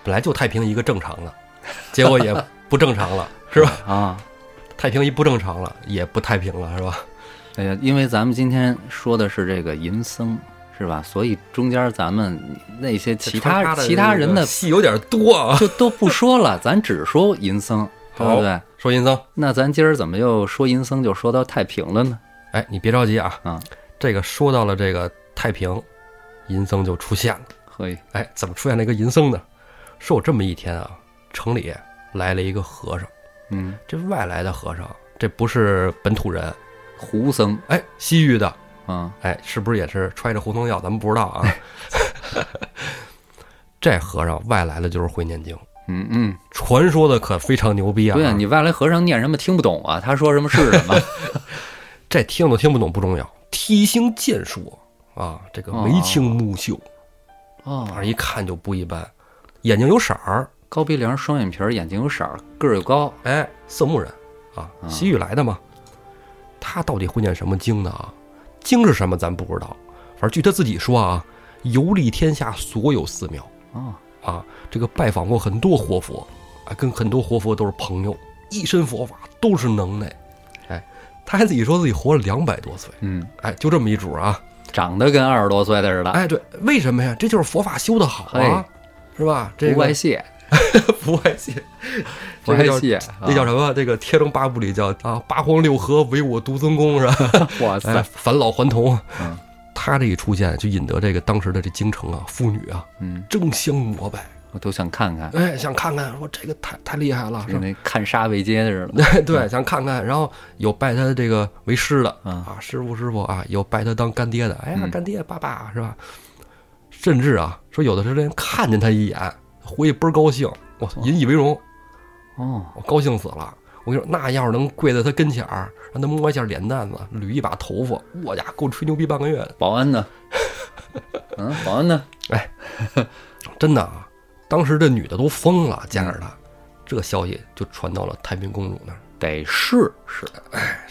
本来就太平一个正常的，[LAUGHS] 结果也不正常了，[LAUGHS] 是吧？啊，太平一不正常了，也不太平了，是吧？哎呀，因为咱们今天说的是这个银僧，是吧？所以中间咱们那些其他其他人的戏有点多啊。[LAUGHS] 就都不说了，咱只说银僧，对不对？说银僧，那咱今儿怎么又说银僧就说到太平了呢？哎，你别着急啊，啊，这个说到了这个太平，银僧就出现了。嘿，哎，怎么出现了一个银僧呢？说有这么一天啊，城里来了一个和尚，嗯，这外来的和尚，这不是本土人，胡僧哎，西域的，啊，哎，是不是也是揣着胡同药？咱们不知道啊。[LAUGHS] 这和尚外来的就是会念经，嗯嗯，传说的可非常牛逼啊！对啊、你外来和尚念什么听不懂啊？他说什么是什么？[LAUGHS] 这听都听不懂不重要，体型健硕啊，这个眉清目秀，哦反，正一看就不一般，眼睛有色儿，高鼻梁，双眼皮儿，眼睛有色儿，个儿又高，哎，色目人啊，西域来的嘛。他到底会念什么经呢？啊，经是什么咱不知道，反正据他自己说啊，游历天下所有寺庙。啊，啊，这个拜访过很多活佛，啊，跟很多活佛都是朋友，一身佛法都是能耐。哎，他还自己说自己活了两百多岁，嗯，哎，就这么一主啊。长得跟二十多岁的似的，哎，对，为什么呀？这就是佛法修得好啊，是吧？这个不外泄，[LAUGHS] 不外泄，[LAUGHS] 不外泄，那叫什么？这个《天龙八部》里叫啊，八荒六合唯我独尊功，是吧？么？[LAUGHS] 哇哎，塞，返老还童。嗯他这一出现，就引得这个当时的这京城啊，妇女啊嗯，争相膜拜，我都想看看，哎，想看看，说这个太太厉害了，是？那看杀为街的似的。对，想看看，然后有拜他这个为师的嗯啊，师傅师傅啊，有拜他当干爹的，哎呀，嗯干爹爸爸是吧？甚至啊，说有的时候连看见他一眼，回去倍儿高兴，我引以为荣，哦，我高兴死了。我跟你说，那要是能跪在他跟前儿，让他摸一下脸蛋子，捋一把头发，我家够吹牛逼半个月的，保安呢？[LAUGHS] 嗯，保安呢？哎真的啊！当时这女的都疯了，见着他，这消息就传到了太平公主那儿。得试试，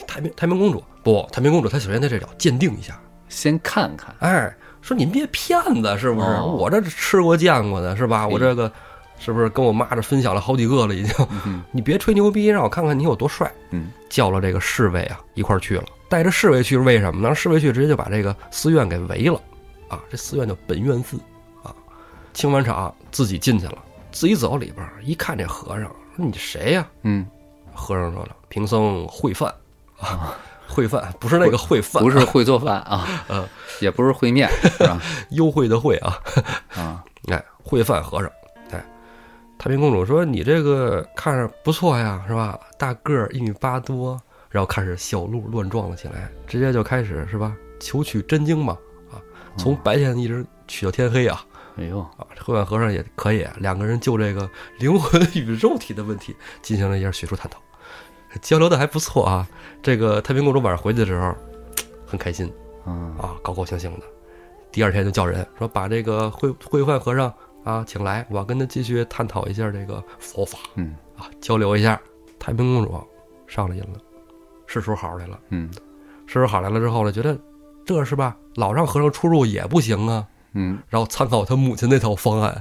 太平太平公主不，太平公主她首先在这叫鉴定一下，先看看。哎，说您别骗子，是不是？哦。我这吃过见过的，是吧？我这个是不是跟我妈这分享了好几个了已经？嗯 [LAUGHS] 你别吹牛逼，让我看看你有多帅。嗯，叫了这个侍卫啊一块儿去了，带着侍卫去是为什么呢？侍卫去直接就把这个寺院给围了，啊，这寺院叫本院寺，啊，清完场自己进去了，自己走里边儿一看这和尚，说你谁呀、嗯，和尚说了，贫僧会饭。啊，会饭不是那个会饭，不是会做饭啊，呃，[LAUGHS] 也不是烩面，是吧？[LAUGHS] 优惠的惠啊，啊，[LAUGHS] 哎，会饭和尚，哎，太平公主说你这个看着不错呀，是吧？大个儿一米八多，然后开始小鹿乱撞了起来，直接就开始是吧？求取真经嘛，啊，从白天一直取到天黑啊，哎呦，会饭和尚也可以，两个人就这个灵魂与肉体的问题进行了一下学术探讨，交流的还不错啊。这个太平公主晚上回去的时候，[TSK] 很开心嗯，啊，高高兴兴的。第二天就叫人说把这个会会幻和尚啊请来，我要跟他继续探讨一下这个佛法嗯啊，交流一下。太平公主上了瘾了，是时候好来了。嗯是时候好来了之后呢，觉得这是吧，老让和尚出入也不行啊。嗯，然后参考他母亲那套方案，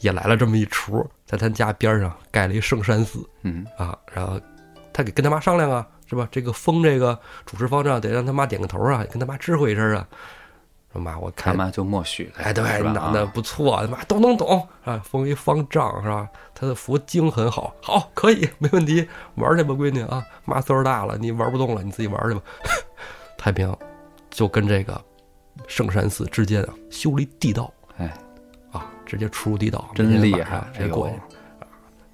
也来了这么一出，在他家边上盖了一圣山寺嗯啊。然后他给跟他妈商量啊，是吧？这个封这个主持方丈得让他妈点个头啊，跟他妈知会一声啊。说妈，我看他妈就默许了，哎，对，男的啊不错，他妈都能懂啊，封一方丈是吧？他的佛经很好，好，可以，没问题，玩去吧，闺女啊，妈岁数大了，你玩不动了，你自己玩去吧。[LAUGHS] 太平就跟这个圣山寺之间啊修了一地道哎，啊，直接出入地道，真厉害直接过去哎。啊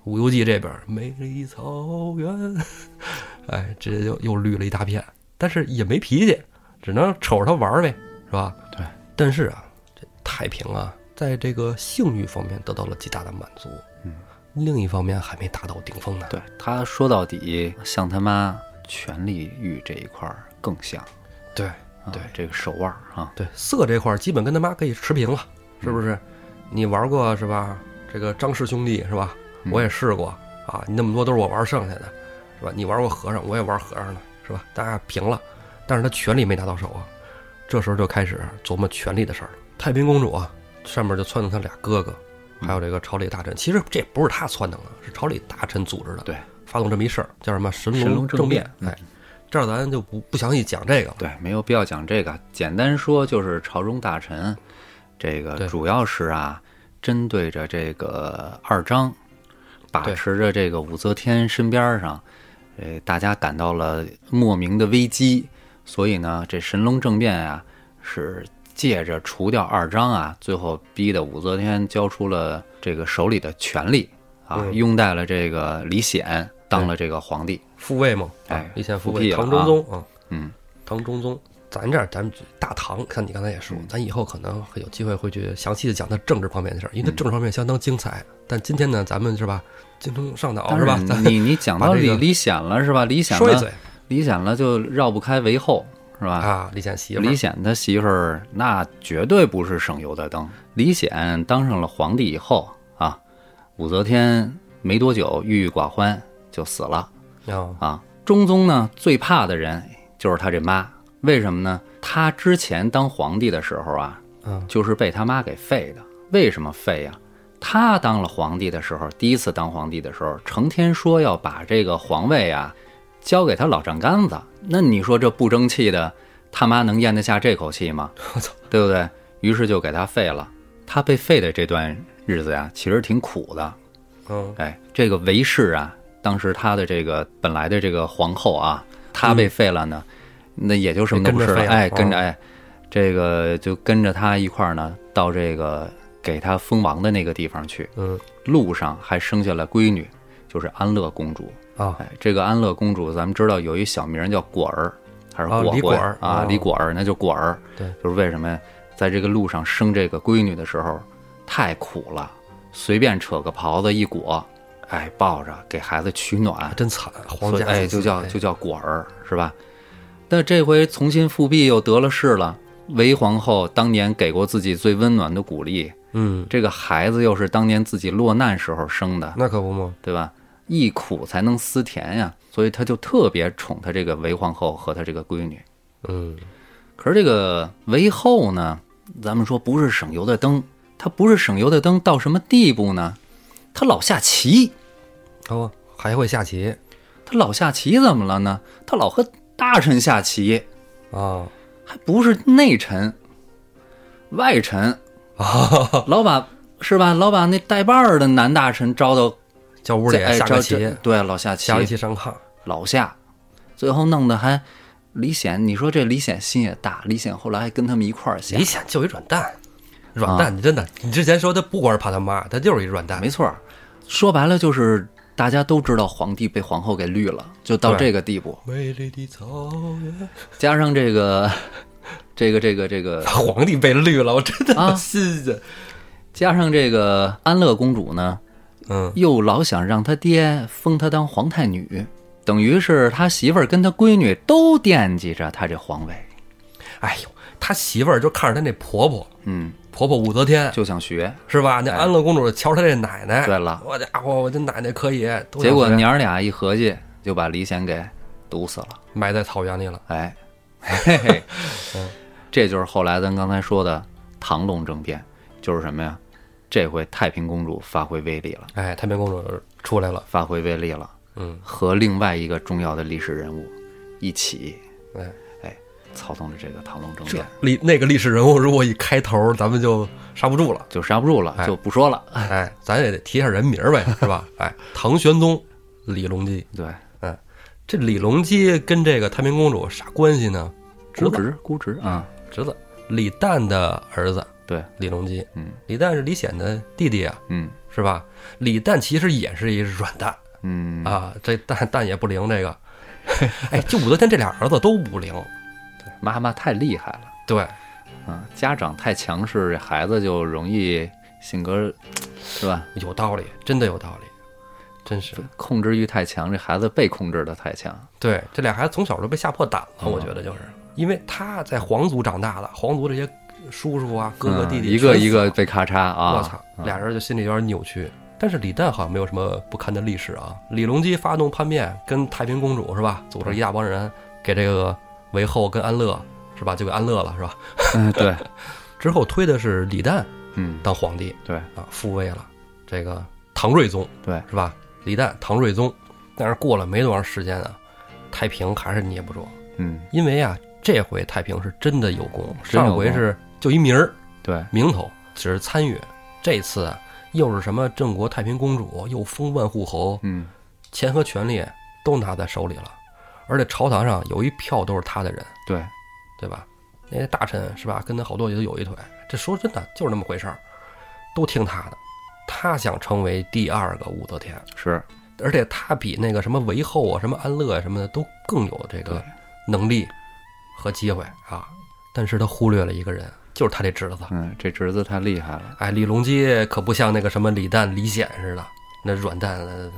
武游记这边美丽草原，哎，直接就又绿了一大片，但是也没脾气，只能瞅着他玩儿呗，是吧？对。但是啊，这太平啊，在这个性欲方面得到了极大的满足，嗯，另一方面还没达到顶峰呢。对他说到底像他妈权力欲这一块儿更像，对啊对这个手腕儿啊，对，色这块儿基本跟他妈可以持平了，是不是？你玩过是吧？这个张氏兄弟是吧？嗯我也试过啊，你那么多都是我玩剩下的，是吧？你玩过和尚，我也玩和尚的，是吧？大家平了，但是他权力没拿到手啊，这时候就开始琢磨权力的事儿了。太平公主啊，上面就撺掇他俩哥哥，还有这个朝里大臣。其实这不是他撺掇的，是朝里大臣组织的，对，发动这么一事儿，叫什么神神龙政政变哎，这儿咱就不不详细讲这个了。对，没有必要讲这个，简单说就是朝中大臣，这个主要是啊，针对着这个二张，把持着这个武则天身边上，呃，大家感到了莫名的危机，所以呢，这神龙政变啊，是借着除掉二张啊，最后逼得武则天交出了这个手里的权力啊，嗯拥戴了这个李显当了这个皇帝。复位嘛，哎啊以前复位，唐中宗啊，嗯，唐中宗。咱这儿，咱们大唐，看你刚才也说，咱以后可能会有机会会去详细的讲他政治方面的事儿，因为他政治方面相当精彩。但今天呢，咱们是吧，精通上脑是吧？你你讲到 [LAUGHS] 李李显了是吧？李显了说一嘴李显了就绕不开韦后，是吧？啊，李显媳妇儿李显他媳妇儿那绝对不是省油的灯。李显当上了皇帝以后啊，武则天没多久郁郁寡欢就死了啊，啊。中宗呢最怕的人就是他这妈，为什么呢？他之前当皇帝的时候啊，嗯就是被他妈给废的。为什么废呀、他当了皇帝的时候，第一次当皇帝的时候，成天说要把这个皇位啊交给他老丈杆子。那你说这不争气的，他妈能咽得下这口气吗？[LAUGHS] 我操，对不对？于是就给他废了。他被废的这段日子呀，其实挺苦的。嗯哎，这个韦氏啊，当时他的这个本来的这个皇后啊，她被废了呢，那也就什么都不是了。哎，跟着哦哎，这个就跟着他一块儿呢，到这个给他封王的那个地方去。嗯路上还生下了闺女，就是安乐公主。啊，哎，这个安乐公主，咱们知道有一小名叫果儿，还是啊果果李果儿啊？哦李果儿，那就果儿。对，就是为什么呀？在这个路上生这个闺女的时候太苦了，随便扯个袍子一裹，哎，抱着给孩子取暖，真惨，皇家哎，就叫哎就叫果儿，是吧？但这回重新复辟又得了势了。韦皇后当年给过自己最温暖的鼓励，嗯，这个孩子又是当年自己落难时候生的，那可不嘛，对吧？忆苦才能思甜呀，所以他就特别宠他这个韦皇后和他这个闺女。嗯可是这个韦后呢，咱们说不是省油的灯，他不是省油的灯到什么地步呢？他老下棋，哦，还会下棋他老下棋怎么了呢？他老和大臣下棋，啊还不是内臣，外臣，啊，老把是吧？老把那带把儿的男大臣招到叫屋里哎招下个棋这，对，老下棋下，围棋上炕，老下，最后弄得还李显，你说这李显心也大，李显后来还跟他们一块儿下李，显就一软蛋，软蛋，你真的，你之前说他不光是怕他妈，他就是一软蛋，没错，说白了就是大家都知道皇帝被皇后给绿了，就到这个地步，美丽的草原，加上这个这个这个这个，[LAUGHS] 皇帝被绿了，我真的啊新鲜。加上这个安乐公主呢，嗯，又老想让他爹封她当皇太女，等于是他媳妇儿跟他闺女都惦记着他这皇位，哎呦，他媳妇儿就看着他那婆婆，嗯，婆婆武则天就想学。是吧？那安乐公主瞧她这奶奶，对了我家伙，我这奶奶可以，结果娘儿俩一合计，就把李显给毒死了。埋在草原里了。哎，嘿嘿，这就是后来咱刚才说的唐隆政变，就是什么呀？这回太平公主发挥威力了，哎，太平公主出来了，发挥威力了，嗯，和另外一个重要的历史人物一起，哎，哎，操纵着这个唐隆政变，历那个历史人物，如果一开头咱们就刹不住了。就刹不住了，哎就不说了。哎，咱也得提一下人名儿呗，是吧？[LAUGHS] 哎，唐玄宗李隆基，对，这李隆基跟这个太平公主啥关系呢？侄子，估值估值啊，侄子，李旦的儿子对，李隆基。嗯李旦是李显的弟弟啊，嗯是吧？李旦其实也是一软蛋嗯，啊，这蛋蛋也不灵，这个。哎，就武则天这俩儿子都不灵，妈妈太厉害了。对，啊，家长太强势，这孩子就容易性格，是吧？有道理，真的有道理，真是。控制欲太强，这孩子被控制的太强。对，这俩孩子从小就被吓破胆了，嗯我觉得就是因为他在皇族长大的，皇族这些叔叔啊、哥哥弟弟嗯一个一个被咔嚓啊！我操，俩人就心里有点扭曲。但是李旦好像没有什么不堪的历史啊。李隆基发动叛变，跟太平公主是吧，组织一大帮人给这个韦后跟安乐是吧，就给安乐了是吧？嗯，[LAUGHS] [LAUGHS] 对，之后推的是李旦嗯，当皇帝对啊，复位了这个唐睿宗对，是吧？李旦唐睿宗，但是过了没多长时间啊，太平还是捏不住，嗯，因为啊，这回太平是真的有功，真有功上回是就一名儿对，名头，只是参与，这次啊又是什么郑国太平公主，又封万户侯，嗯，钱和权力都拿在手里了，而且朝堂上有一票都是他的人，对，对吧？那些大臣是吧，跟他好多也都有一腿。这说真的就是那么回事儿，都听他的。他想成为第二个武则天，是，而且他比那个什么韦后啊、什么安乐啊什么的都更有这个能力和机会啊。但是他忽略了一个人，就是他这侄子。嗯，这侄子太厉害了。哎，李隆基可不像那个什么李旦、李显似的，那软蛋，呃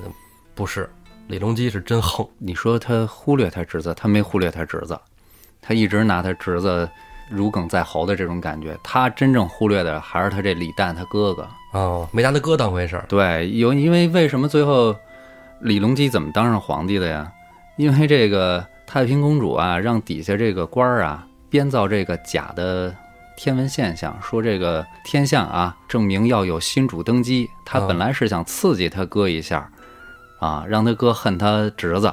不是。李隆基是真横，你说他忽略他侄子，他没忽略他侄子，他一直拿他侄子如鲠在喉的这种感觉。他真正忽略的还是他这李旦他哥哥。哦，没拿他哥当回事儿。对，有因为为什么最后李隆基怎么当上皇帝的呀？因为这个太平公主啊，让底下这个官儿啊编造这个假的天文现象，说这个天象啊证明要有新主登基。他啊本来是想刺激他哥一下，啊，让他哥恨他侄子，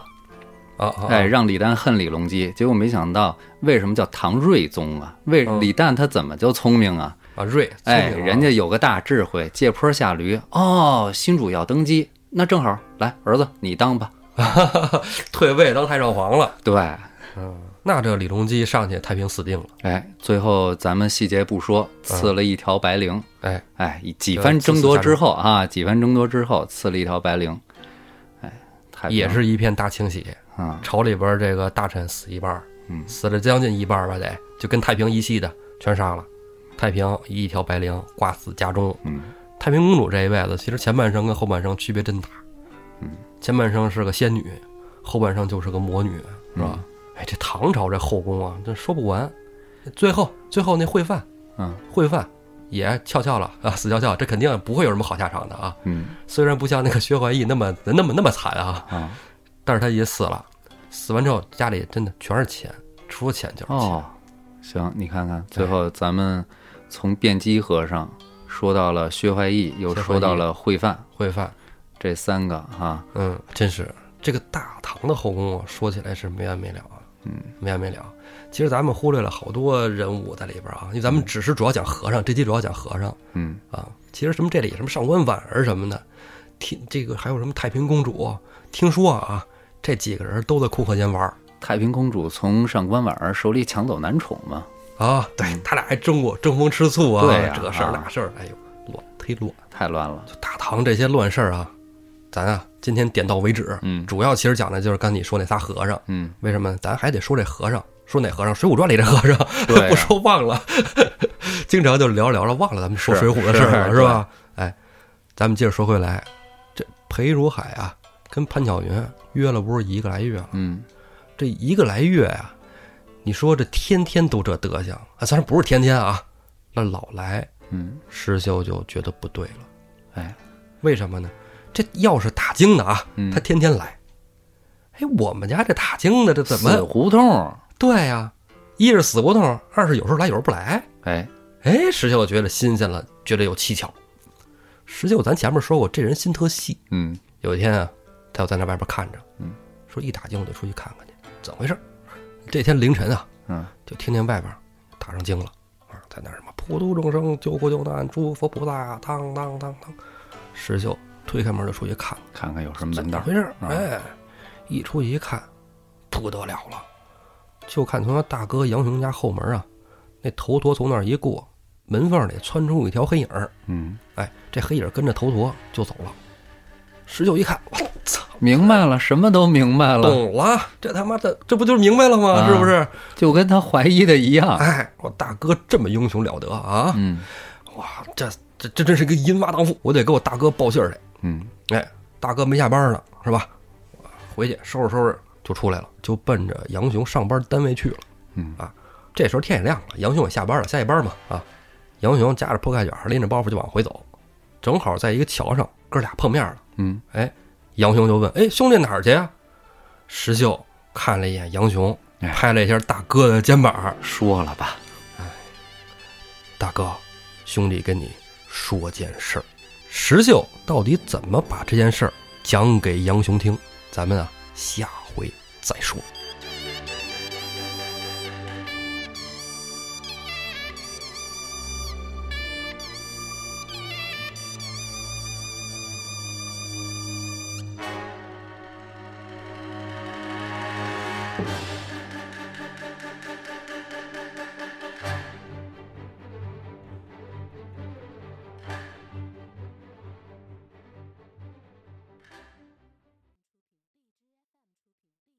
啊啊！哎，让李旦恨李隆基。结果没想到，为什么叫唐睿宗啊？为嗯李旦他怎么就聪明啊？啊，睿，哎，人家有个大智慧，借坡下驴。哦，新主要登基，那正好，来，儿子你当吧。[LAUGHS] 退位当太上皇了。对，嗯，那这李隆基上去，太平死定了。哎，最后咱们细节不说，赐了一条白绫。哎，哎，几番争夺之后啊，几番争夺之后，赐了一条白绫。哎，太也是一片大清洗，啊，朝里边这个大臣死一半，嗯死了将近一半吧，得就跟太平一系的全杀了。太平一条白绫挂死家中。嗯太平公主这一辈子，其实前半生跟后半生区别真大。嗯，前半生是个仙女，后半生就是个魔女，是吧？嗯哎，这唐朝这后宫啊，这说不完。最后，最后那惠范，嗯惠范也翘翘了啊，死翘翘，这肯定不会有什么好下场的啊。嗯虽然不像那个薛怀义那么那么那么惨啊，啊但是他也死了。死完之后，家里真的全是钱，除了钱就是钱。哦，行，你看看，最后咱们从辩机和尚说到了薛怀义，又说到了惠范，惠范，这三个哈，嗯，真是这个大唐的后宫啊，说起来是没完没了啊，嗯，没完没了。其实咱们忽略了好多人物在里边啊，因为咱们只是主要讲和尚，这期主要讲和尚嗯啊。其实什么这里什么上官婉儿什么的，听这个还有什么太平公主，听说啊，这几个人都在库克间玩太平公主从上官婉儿手里抢走男宠嘛，啊，对他俩还争过争风吃醋啊，对呀这事儿啊那事儿，哎呦，乱忒乱。太乱了。就大唐这些乱事儿啊，咱啊今天点到为止。嗯主要其实讲的就是刚你说那仨和尚，嗯，为什么咱还得说这和尚？说哪和尚？《水浒传》里这和尚，对啊 [LAUGHS] 不说忘了，[LAUGHS] 经常就聊着聊着忘了咱们说水浒的事儿了，是是吧？哎，咱们接着说回来，这裴如海啊，跟潘巧云约了不是一个来月了，嗯这一个来月呀、你说这天天都这德行啊，虽然不是天天啊，那老来嗯，石秀就觉得不对了。哎，为什么呢？这要是打更的啊，嗯他天天来。哎，我们家这打更的这怎么死胡同？对呀、一是死胡同，二是有时候来，有时候不来。哎，哎，石秀觉得新鲜了，觉得有蹊跷。石秀咱前面说过，这人心特细。嗯有一天啊，他就在那外边看着，嗯，说一打惊我就出去看看去，怎么回事？这天凌晨啊，嗯，就听见外边打上经了啊，在那什么普度众生、救苦救难、诸佛菩萨，当当当当。石秀推开门就出去看，看看有什么门道怎么回。事哎，一出去一看，不得了了，就看从他大哥杨雄家后门啊，那头陀从那儿一过，门缝里窜出一条黑影儿。嗯，哎，这黑影儿跟着头陀就走了。石秀一看，我操，明白了，什么都明白了，懂了，这他妈的，这不就是明白了吗？啊是不是？就跟他怀疑的一样。哎，我大哥这么英雄了得啊！嗯哇，这这这真是个淫娃荡妇，我得给我大哥报信儿去。嗯哎，大哥没下班呢，是吧？回去收拾收拾就出来了，就奔着杨雄上班单位去了。嗯啊，这时候天也亮了，杨雄也下班了，下夜班嘛啊。杨雄夹着铺盖卷，拎着包袱就往回走，正好在一个桥上，哥俩碰面了。嗯，哎，杨雄就问：“哎，兄弟哪儿去呀？”石秀看了一眼杨雄，哎拍了一下大哥的肩膀说了吧。：“哎大哥，兄弟跟你说件事儿。石秀到底怎么把这件事儿讲给杨雄听？咱们啊，下回再说。